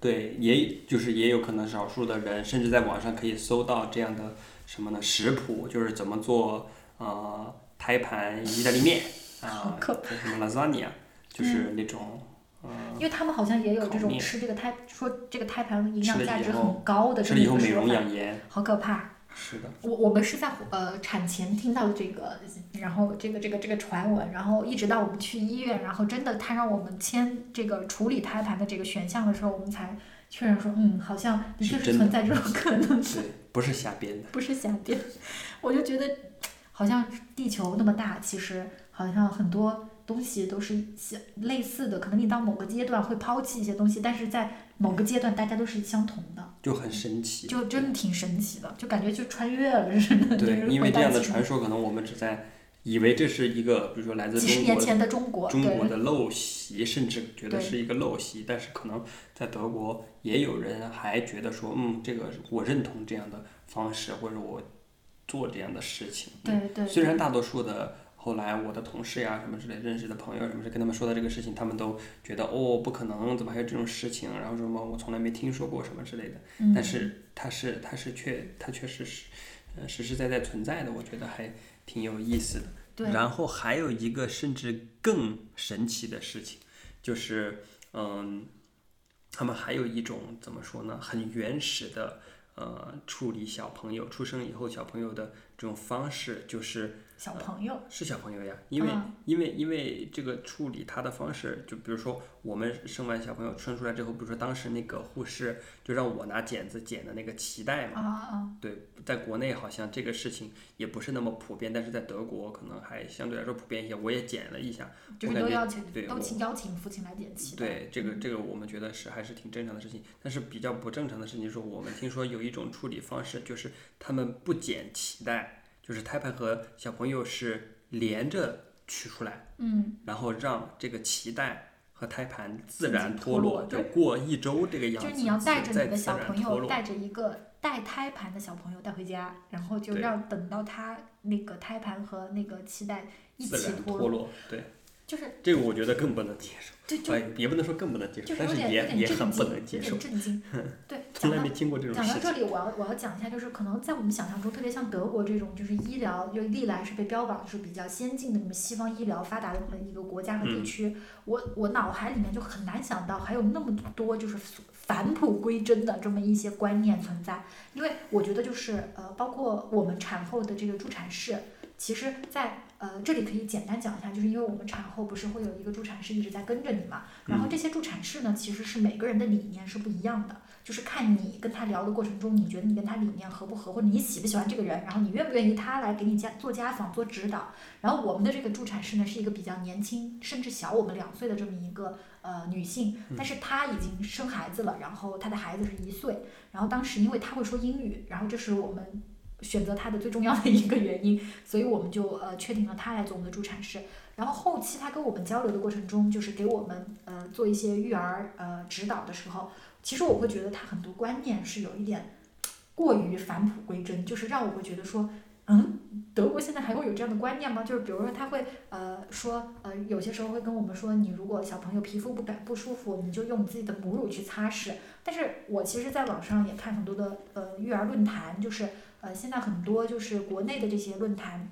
对，也就是也有可能少数的人，甚至在网上可以搜到这样的什么呢？食谱，就是怎么做呃胎盘意大利面什么 lasagna，就是那种呃因为他们好像也有这种吃这个胎，说这个胎盘营养价值很高的这么吃了以后美容一个说法，养颜，好可怕。是的，我我们是在呃产前听到的这个，然后这个这个这个传闻，然后一直到我们去医院，然后真的他让我们签这个处理胎盘的这个选项的时候，我们才确认说，嗯，好像的确是存在这种可能性。对，不是瞎编的。不是瞎编，我就觉得好像地球那么大，其实好像很多东西都是相类似的，可能你到某个阶段会抛弃一些东西，但是在某个阶段大家都是相同的，就很神奇。就真的挺神奇的，就感觉就穿越了似的。对，因为这样的传说，可能我们只在以为这是一个，比如说来自几十中国年前的中国，中国的陋习，甚至觉得是一个陋习，但是可能在德国也有人还觉得说，嗯，这个我认同这样的方式，或者我做这样的事情。嗯对对，虽然大多数的后来我的同事呀什么之类认识的朋友什么，是跟他们说到这个事情，他们都觉得哦不可能，怎么还有这种事情？然后什么我从来没听说过什么之类的。嗯但是它是它是确它确实是呃实实在在存在的，我觉得还挺有意思的。然后还有一个甚至更神奇的事情，就是嗯，他们还有一种怎么说呢，很原始的呃处理小朋友出生以后小朋友的这种方式，就是小朋友，是小朋友呀，因为、嗯因为因为这个处理他的方式，就比如说我们生完小朋友生出来之后，比如说当时那个护士就让我拿剪子剪的那个脐带嘛，啊啊，对，在国内好像这个事情也不是那么普遍，但是在德国可能还相对来说普遍一些。我也剪了一下，就都邀请都请邀请父亲来剪脐带，对这个这个我们觉得是还是挺正常的事情。但是比较不正常的事情是我们听说有一种处理方式，就是他们不剪脐带，就是胎盘和小朋友是连着取出来，嗯，然后让这个脐带和胎盘自然脱脱落，对就过一周这个样子，就是你要带着你的小朋友。带着一个带胎盘的小朋友带回家，然后就让等到他那个胎盘和那个脐带一起脱落，对，就是这个我觉得更不能接受。对，也不能说更不能接受，就是但是也也很不能接受有点，震惊。对，从来没听过这种事情。讲到这里，我要我要讲一下，就是可能在我们想象中，特别像德国这种，就是医疗就历来是被标榜是比较先进的，那么西方医疗发达的一个国家和地区，我我脑海里面就很难想到还有那么多就是返璞归真的这么一些观念存在，因为我觉得就是呃，包括我们产后的这个助产士，其实在呃这里可以简单讲一下，就是因为我们产后不是会有一个助产士一直在跟着你嘛，然后这些助产士呢，其实是每个人的理念是不一样的。就是看你跟他聊的过程中，你觉得你跟他理念合不合，或者你喜不喜欢这个人，然后你愿不愿意他来给你家做家访、做指导。然后我们的这个助产士呢，是一个比较年轻，甚至小我们两岁的这么一个呃女性，但是她已经生孩子了，然后她的孩子是一岁，然后当时因为她会说英语，然后这是我们选择他的最重要的一个原因，所以我们就呃确定了他来做我们的助产士。然后后期他跟我们交流的过程中，就是给我们呃做一些育儿呃指导的时候。其实我会觉得他很多观念是有一点过于返璞归真，就是让我会觉得说，嗯，德国现在还会有这样的观念吗？就是比如说他会呃说呃有些时候会跟我们说，你如果小朋友皮肤不感不舒服，你就用你自己的母乳去擦拭。但是我其实在网上也看很多的呃育儿论坛，就是呃现在很多就是国内的这些论坛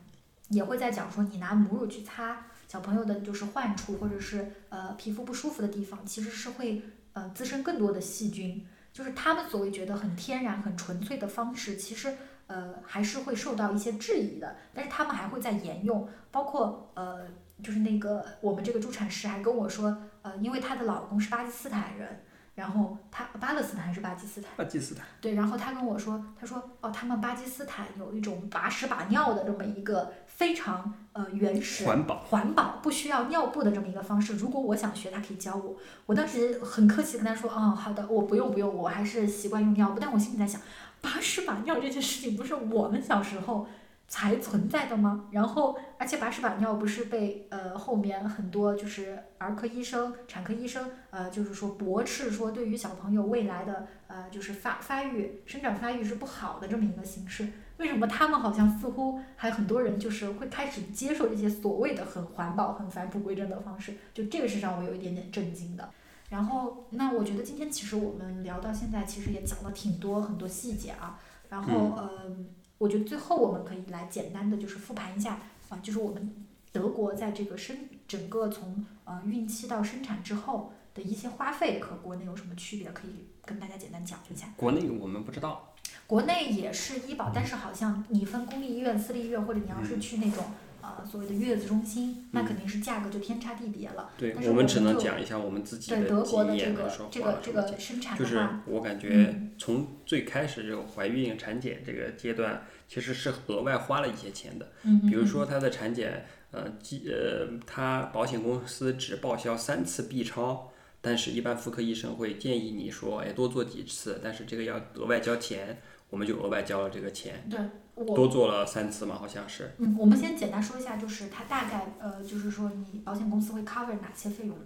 也会在讲说，你拿母乳去擦小朋友的就是患处或者是呃皮肤不舒服的地方，其实是会。呃，滋生更多的细菌，就是他们所谓觉得很天然、很纯粹的方式，其实呃还是会受到一些质疑的。但是他们还会在沿用，包括呃，就是那个我们这个助产师还跟我说，呃，因为她的老公是巴基斯坦人，然后他巴勒斯坦还是巴基斯坦？巴基斯坦。对，然后他跟我说，他说哦，他们巴基斯坦有一种把屎把尿的这么一个非常呃原始环保环保不需要尿布的这么一个方式。如果我想学，他可以教我。我当时很客气跟他说，哦，好的，我不用不用，我还是习惯用尿布。但我心里在想，把屎把尿这件事情不是我们小时候才存在的吗？然后，而且把屎把尿不是被呃后面很多就是儿科医生、产科医生呃就是说驳斥说对于小朋友未来的呃就是发发育、生长发育是不好的这么一个形式。为什么他们好像似乎还很多人就是会开始接受这些所谓的很环保、很返璞归真的方式？就这个是让我有一点点震惊的。然后，那我觉得今天其实我们聊到现在，其实也讲了挺多很多细节啊。然后，呃，我觉得最后我们可以来简单的就是复盘一下啊，就是我们德国在这个生整个从呃孕期到生产之后的一些花费和国内有什么区别，可以跟大家简单讲一下。国内我们不知道。国内也是医保，但是好像你分公立医院、私立医院，或者你要是去那种呃所谓的月子中心，那肯定是价格就天差地别了。对但是们我只能讲一下我们自己对德国的这个这个这个生产就是我感觉嗯从最开始这个怀孕、产检这个阶段，其实是额外花了一些钱的。嗯，比如说她的产检，呃，基呃，他保险公司只报销三次 B 超，但是一般妇科医生会建议你说，哎，多做几次，但是这个要额外交钱，我们就额外交了这个钱，对我多做了三次嘛，好像是。嗯，我们先简单说一下，就是它大概呃，就是说你保险公司会 cover 哪些费用？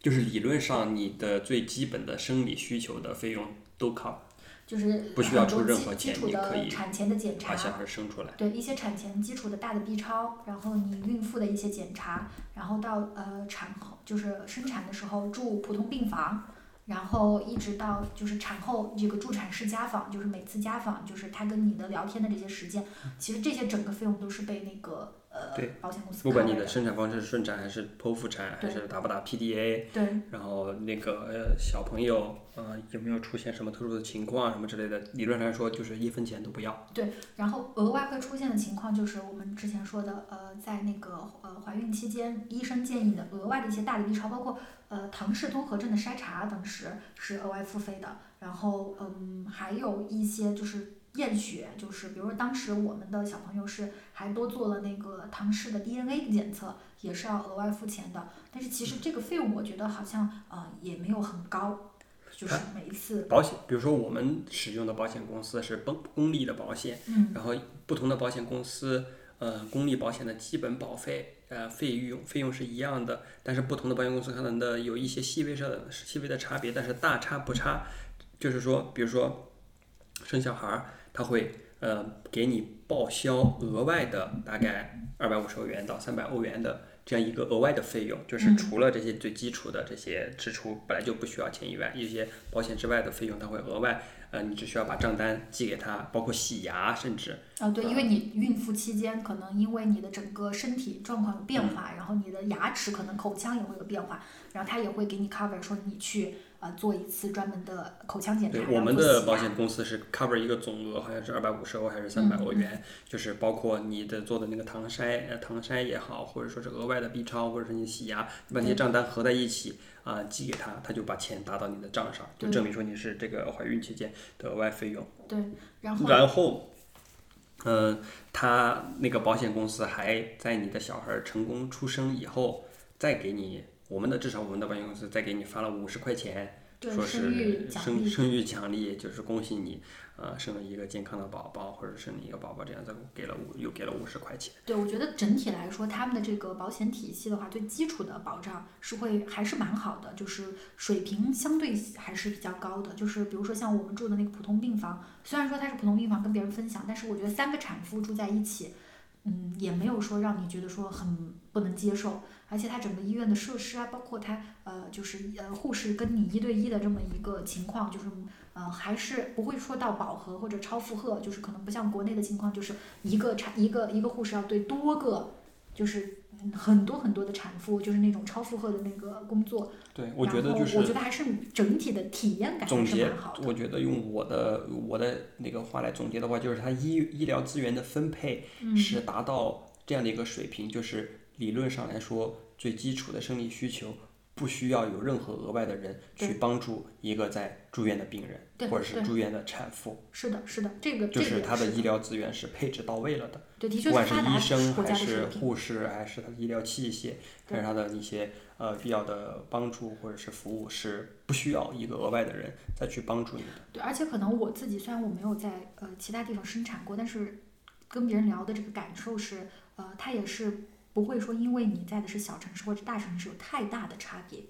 就是理论上你的最基本的生理需求的费用都 cover，就是不需要出任何基基础的产前的检查，把小孩生出来。对一些产前基础的大的 B 超，然后你孕妇的一些检查，然后到呃产后就是生产的时候住普通病房，然后一直到就是产后这个助产士家访，就是每次家访就是他跟你的聊天的这些时间，其实这些整个费用都是被那个呃对保险公司不管你的生产方式是顺产还是剖腹产，还是打不打 PDA，对然后那个呃小朋友呃有没有出现什么特殊的情况什么之类的，理论上说就是一分钱都不要。对然后额外会出现的情况就是我们之前说的，呃，在那个呃怀孕期间，医生建议的额外的一些大的 B 超，包括呃唐氏综合症的筛查，等时是额外付费的。然后嗯，还有一些就是验血，就是比如说当时我们的小朋友是还多做了那个唐氏的 DNA 的检测，也是要额外付钱的。但是其实这个费用我觉得好像呃也没有很高，就是每一次保险，比如说我们使用的保险公司是公公立的保险，嗯然后不同的保险公司，呃，公立保险的基本保费，呃，费用费用是一样的，但是不同的保险公司可能的有一些细微上的细微的差别，但是大差不差。就是说，比如说生小孩儿，他会呃给你报销额外的大概二百五十欧元到三百欧元的这样一个额外的费用，就是嗯。除了这些最基础的这些支出本来就不需要钱以外，一些保险之外的费用它会额外，呃，你只需要把账单寄给他，包括洗牙，甚至啊，对，因为你孕妇期间可能因为你的整个身体状况有变化，嗯然后你的牙齿可能口腔也会有变化，然后他也会给你 cover 说你去呃做一次专门的口腔检查。对，我们的保险公司是 cover 一个总额，好像是二百五十欧还是三百嗯欧元，就是包括你的做的那个糖筛，呃，唐筛也好，或者说是额外的 B 超，或者是你洗牙，你把那些账单合在一起啊、寄给他，他就把钱打到你的账上，就证明说你是这个怀孕期间的额外费用。对，然后然后，嗯、他那个保险公司还在你的小孩成功出生以后，再给你我们的至少我们的保险公司再给你发了五十块钱。说对生育生育奖励，就是恭喜你，呃，生了一个健康的宝宝，或者生了一个宝宝，这样子给了五又给了五十块钱。对我觉得整体来说，他们的这个保险体系的话，最基础的保障是会还是蛮好的，就是水平相对还是比较高的。就是比如说像我们住的那个普通病房，虽然说它是普通病房跟别人分享，但是我觉得三个产妇住在一起，嗯，也没有说让你觉得说很不能接受。而且它整个医院的设施啊，包括它呃，就是呃护士跟你一对一的这么一个情况，就是呃还是不会说到饱和或者超负荷，就是可能不像国内的情况，就是一个产一个一个护士要对多个，就是嗯很多很多的产妇，就是那种超负荷的那个工作。对，我觉得就是我觉得还是整体的体验感还是总结蛮好，的。我觉得用我的我的那个话来总结的话，就是它医医疗资源的分配嗯是达到这样的一个水平，就是理论上来说，最基础的生理需求不需要有任何额外的人去帮助一个在住院的病人或者是住院的产妇，是的，是的，这个就是这个是它的医疗资源是配置到位了的。对，的确不管是医生国还是。护士，还是他的医疗器械，还是他的一些呃必要的帮助或者是服务，是不需要一个额外的人再去帮助你的。对，而且可能我自己虽然我没有在呃其他地方生产过，但是跟别人聊的这个感受是，呃，他也是不会说因为你在的是小城市或者大城市有太大的差别。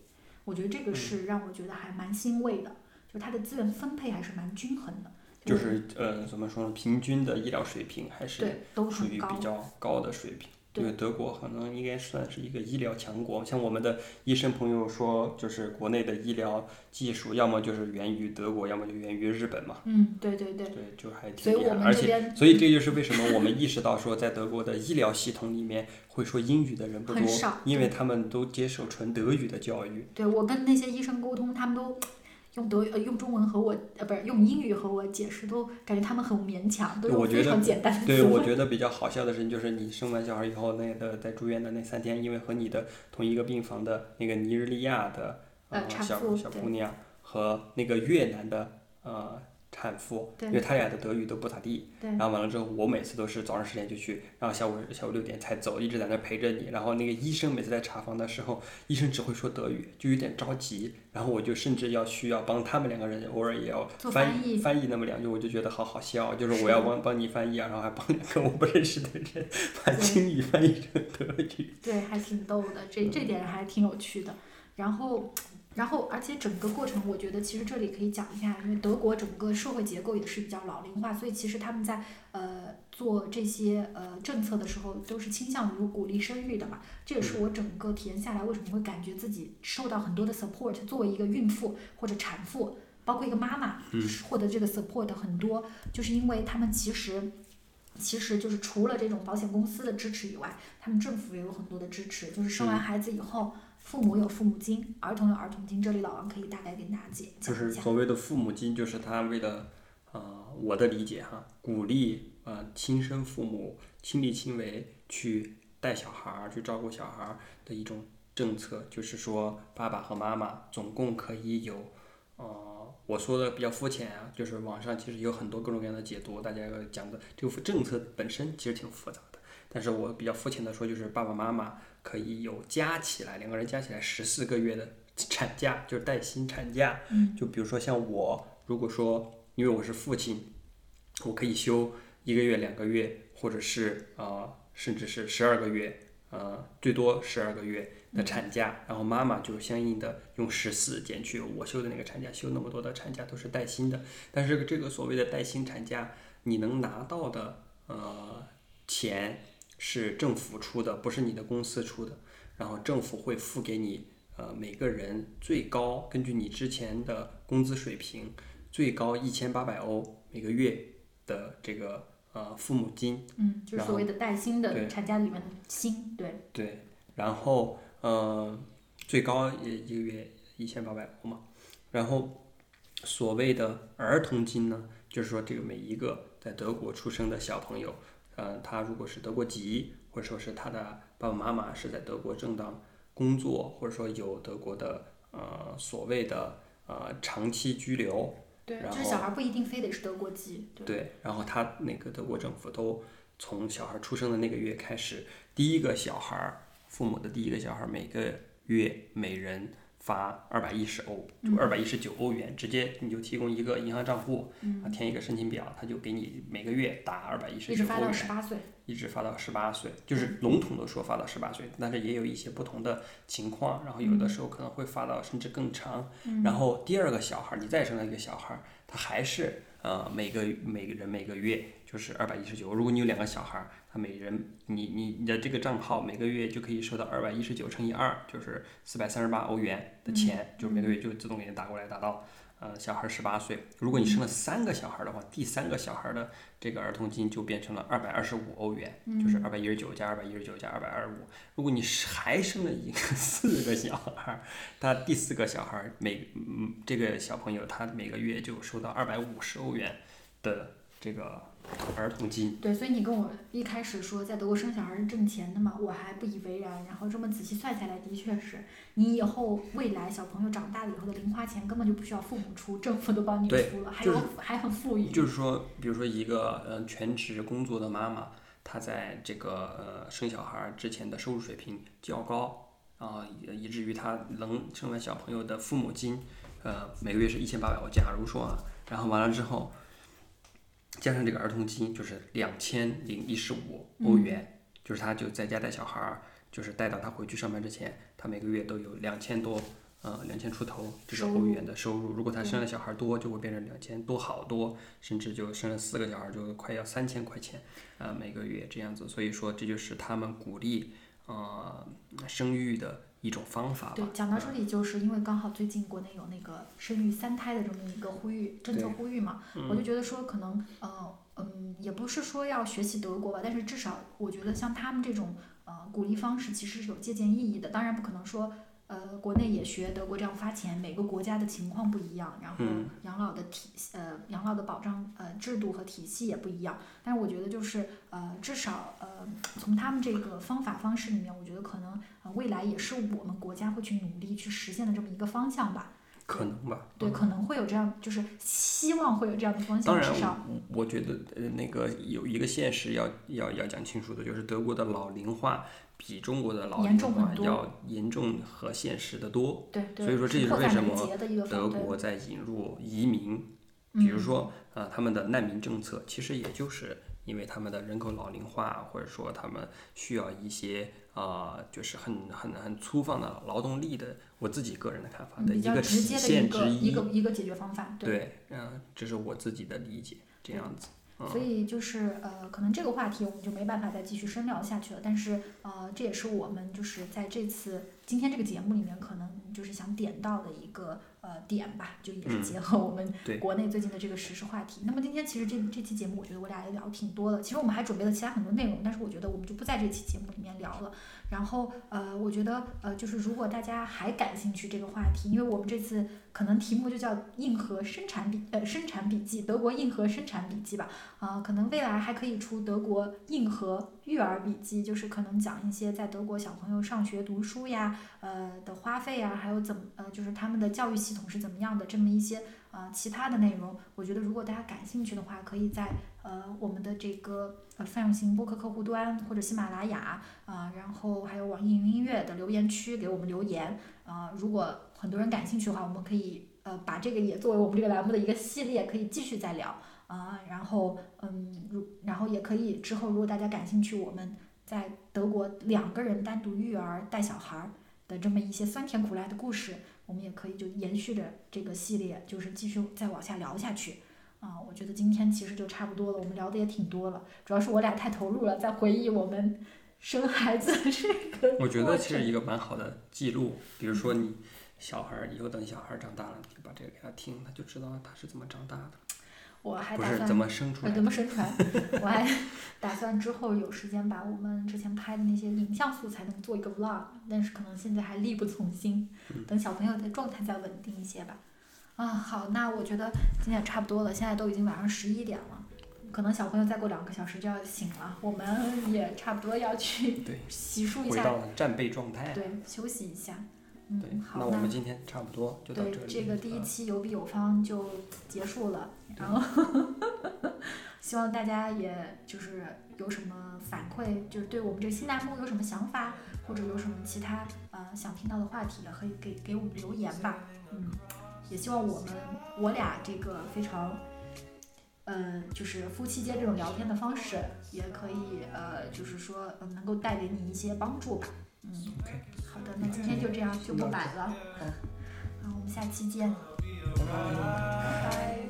我觉得这嗯个是让我觉得还蛮欣慰的，就是它的资源分配还是蛮均衡的。就是呃怎么说呢，平均的医疗水平还是对，都属于比。较高的水平。对因为德国可能应该算是一个医疗强国，像我们的医生朋友说，就是国内的医疗技术要么就是源于德国，要么就源于日本嘛。嗯，对对对，对，就还挺厉害的。而且，所以这就是为什么我们意识到说，在德国的医疗系统里面会说英语的人不多，因为他们都接受纯德语的教育。对我跟那些医生沟通，他们都用德呃用中文和我呃不是用英语和我解释，都感觉他们很勉强，都觉得常简单的对，我。觉得比较好笑的事情就是你生完小孩以后，那个在住院的那三天，因为和你的同一个病房的那个尼日利亚的呃呃小小姑娘和那个越南的呃产妇，因为他俩的德语都不咋地，然后完了之后，我每次都是早上十点就去，然后下午下午六点才走，一直在那陪着你。然后那个医生每次在查房的时候，医生只会说德语，就有点着急。然后我就甚至要需要帮他们两个人，偶尔也要做翻翻译翻译那么两句，我就觉得好好笑，就是我要帮帮你翻译啊，然后还帮两个我不认识的人把英语翻译成德语。对，还挺逗的，这这点还挺有趣的。然后，然后，而且整个过程，我觉得其实这里可以讲一下，因为德国整个社会结构也是比较老龄化，所以其实他们在呃做这些呃政策的时候，都是倾向于鼓励生育的嘛。这也是我整个体验下来，为什么会感觉自己受到很多的 support。作为一个孕妇或者产妇，包括一个妈妈，获得这个 support 很多，就是因为他们其实。其实就是除了这种保险公司的支持以外，他们政府也有很多的支持。就是生完孩子以后，父母有父母金，儿童有儿童金。这里老王可以大概给大家解就是。所谓的父母金，就是他为了，呃，我的理解哈，鼓励呃亲生父母亲力亲为去带小孩儿，去照顾小孩儿的一种政策，就是说爸爸和妈妈总共可以有，呃，我说的比较肤浅啊，就是网上其实有很多各种各样的解读，大家要讲的这个政策本身其实挺复杂的，但是我比较肤浅的说，就是爸爸妈妈可以有加起来两个人加起来十四个月的产假，就是带薪产假。嗯，就比如说像我，如果说因为我是父亲，我可以休一个月、两个月，或者是呃，甚至是十二个月，呃，最多十二个月的产假，然后妈妈就相应的用十四减去我休的那个产假，休那么多的产假都是带薪的。但是这个所谓的带薪产假你能拿到的呃钱是政府出的，不是你的公司出的，然后政府会付给你呃每个人最高根据你之前的工资水平最高一千八百欧每个月的这个呃父母金，嗯，就是所谓的带薪的产假里面的薪，对，对，然后呃，最高也一个月一千八百欧嘛。然后所谓的儿童金呢，就是说这个每一个在德国出生的小朋友，呃，他如果是德国籍，或者说是他的爸爸妈妈是在德国正当工作，或者说有德国的呃所谓的呃长期居留，对，然就是小孩不一定非得是德国籍，对，对，然后他那个德国政府都从小孩出生的那个月开始，第一个小孩儿，父母的第一个小孩儿每个月每人发二百一十欧，就二百一十九欧元，直接你就提供一个银行账户，啊，填一个申请表，他就给你每个月打二百一十一直发到九欧元。十八岁，一直发到十八岁，就是笼统的说发到十八岁，但是也有一些不同的情况，然后有的时候可能会发到甚至更长。然后第二个小孩儿，你再生了一个小孩儿，他还是呃每个每个人每个月就是二百一十九。如果你有两个小孩儿，他每人你你你的这个账号每个月就可以收到二百一十九乘以二，就是四百三十八欧元的钱，就每个月就自动给你打过来，打到呃小孩十八岁。如果你生了三个小孩儿的话，第三个小孩儿的这个儿童金就变成了二百二十五欧元，就是二百一十九加二百一十九加二百二十五。如果你是还生了一个四个小孩儿，他第四个小孩儿每嗯这个小朋友他每个月就收到二百五十欧元的这个儿童金。对，所以你跟我一开始说在德国生小孩是挣钱的嘛，我还不以为然，然后这么仔细算下来，的确是你以后未来小朋友长大了以后的零花钱根本就不需要父母出，政府都帮你出了，还就是有还很富裕。就是说，比如说一个呃全职工作的妈妈，她在这个呃生小孩儿之前的收入水平较高啊，以以至于她能生完小朋友的父母金，呃每个月是一千八百欧。假如说啊，然后完了之后，加上这个儿童金就是两千零一十五欧元，就是他就在家带小孩儿，就是带到他回去上班之前，他每个月都有两千多。呃，两千出头这是欧元的收入，如果他生了小孩儿多，就会变成两千多好多，甚至就生了四个小孩儿就快要三千块钱，啊、每个月这样子。所以说，这就是他们鼓励呃生育的一种方法吧。对，讲到这里，就是因为刚好最近国内有那个生育三胎的这么一个呼吁政策呼吁嘛，我就觉得说可能呃嗯，也不是说要学习德国吧，但是至少我觉得像他们这种呃鼓励方式其实是有借鉴意义的。当然不可能说呃国内也学德国这样发钱，每个国家的情况不一样，然后嗯养老的体呃养老的保障呃制度和体系也不一样。但是我觉得就是呃至少呃从他们这个方法方式里面，我觉得可能呃未来也是我们国家会去努力去实现的这么一个方向吧。可能吧。对，可能会有这样，就是希望会有这样的方向，当然至少，我我觉得呃那个有一个现实要要要讲清楚的，就是德国的老龄化比中国的老龄化要严重和现实的多。对对，所以说这就是为什么德国在引入移民，比如说呃他们的难民政策，其实也就是因为他们的人口老龄化，或者说他们需要一些啊、呃就是很很很粗放的劳动力的，我自己个人的看法的一个体现之一个一个解决方法，对。对，嗯，这是我自己的理解，这样子。所以就是呃，可能这个话题我们就没办法再继续深聊下去了。但是呃，这也是我们就是在这次今天这个节目里面，可能就是想点到的一个呃点吧，就也是嗯结合我们对国内最近的这个时事话题。那么今天其实这这期节目，我觉得我俩也聊挺多的。其实我们还准备了其他很多内容，但是我觉得我们就不在这期节目里面聊了。然后呃，我觉得呃，就是如果大家还感兴趣这个话题，因为我们这次可能题目就叫“硬核生产笔”呃“生产笔记”，德国硬核生产笔记吧。啊、可能未来还可以出德国硬核育儿笔记，就是可能讲一些在德国小朋友上学读书呀，呃的花费呀，还有怎么呃，就是他们的教育系统是怎么样的，这么一些呃其他的内容。我觉得如果大家感兴趣的话，可以在呃我们的这个呃泛用型播客客户端或者喜马拉雅啊、然后还有网易云音乐的留言区给我们留言啊、如果很多人感兴趣的话，我们可以呃把这个也作为我们这个栏目的一个系列，可以继续再聊。啊，然后嗯，如然后也可以之后，如果大家感兴趣，我们在德国两个人单独育儿带小孩的这么一些酸甜苦辣的故事，我们也可以就延续着这个系列，就是继续再往下聊下去。啊，我觉得今天其实就差不多了，我们聊的也挺多了，主要是我俩太投入了，在回忆我们生孩子这个我觉得其实一个 蛮好的记录，比如说你小孩儿以后等小孩儿长大了，你就把这个给他听，他就知道他是怎么长大的，我还打算不是怎么生出呃，来的。怎么生出来？我还打算之后有时间把我们之前拍的那些影像素材能做一个 vlog，但是可能现在还力不从心，嗯等小朋友的状态再稳定一些吧。啊，好，那我觉得今天也差不多了，现在都已经晚上十一点了，可能小朋友再过两个小时就要醒了，我们 也差不多要去对洗漱一下，回到了战备状态。对，休息一下。对嗯，，好，那我们今天差不多就到对这里。这个第一啊期有比有方就结束了，然后 希望大家也就是有什么反馈，就是对我们这个新栏目有什么想法，或者有什么其他呃想听到的话题，也可以给给我们留言吧。嗯，也希望我们我俩这个非常，嗯、就是夫妻间这种聊天的方式，也可以呃，就是说能够带给你一些帮助吧。嗯好的，那今天就这样，就不买了。嗯，我们下期见。Bye. Bye.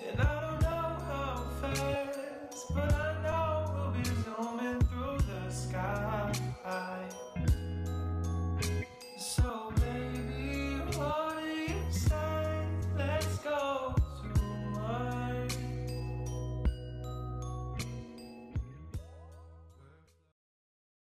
And I don't know how fast, but I know we'll be zooming through the sky.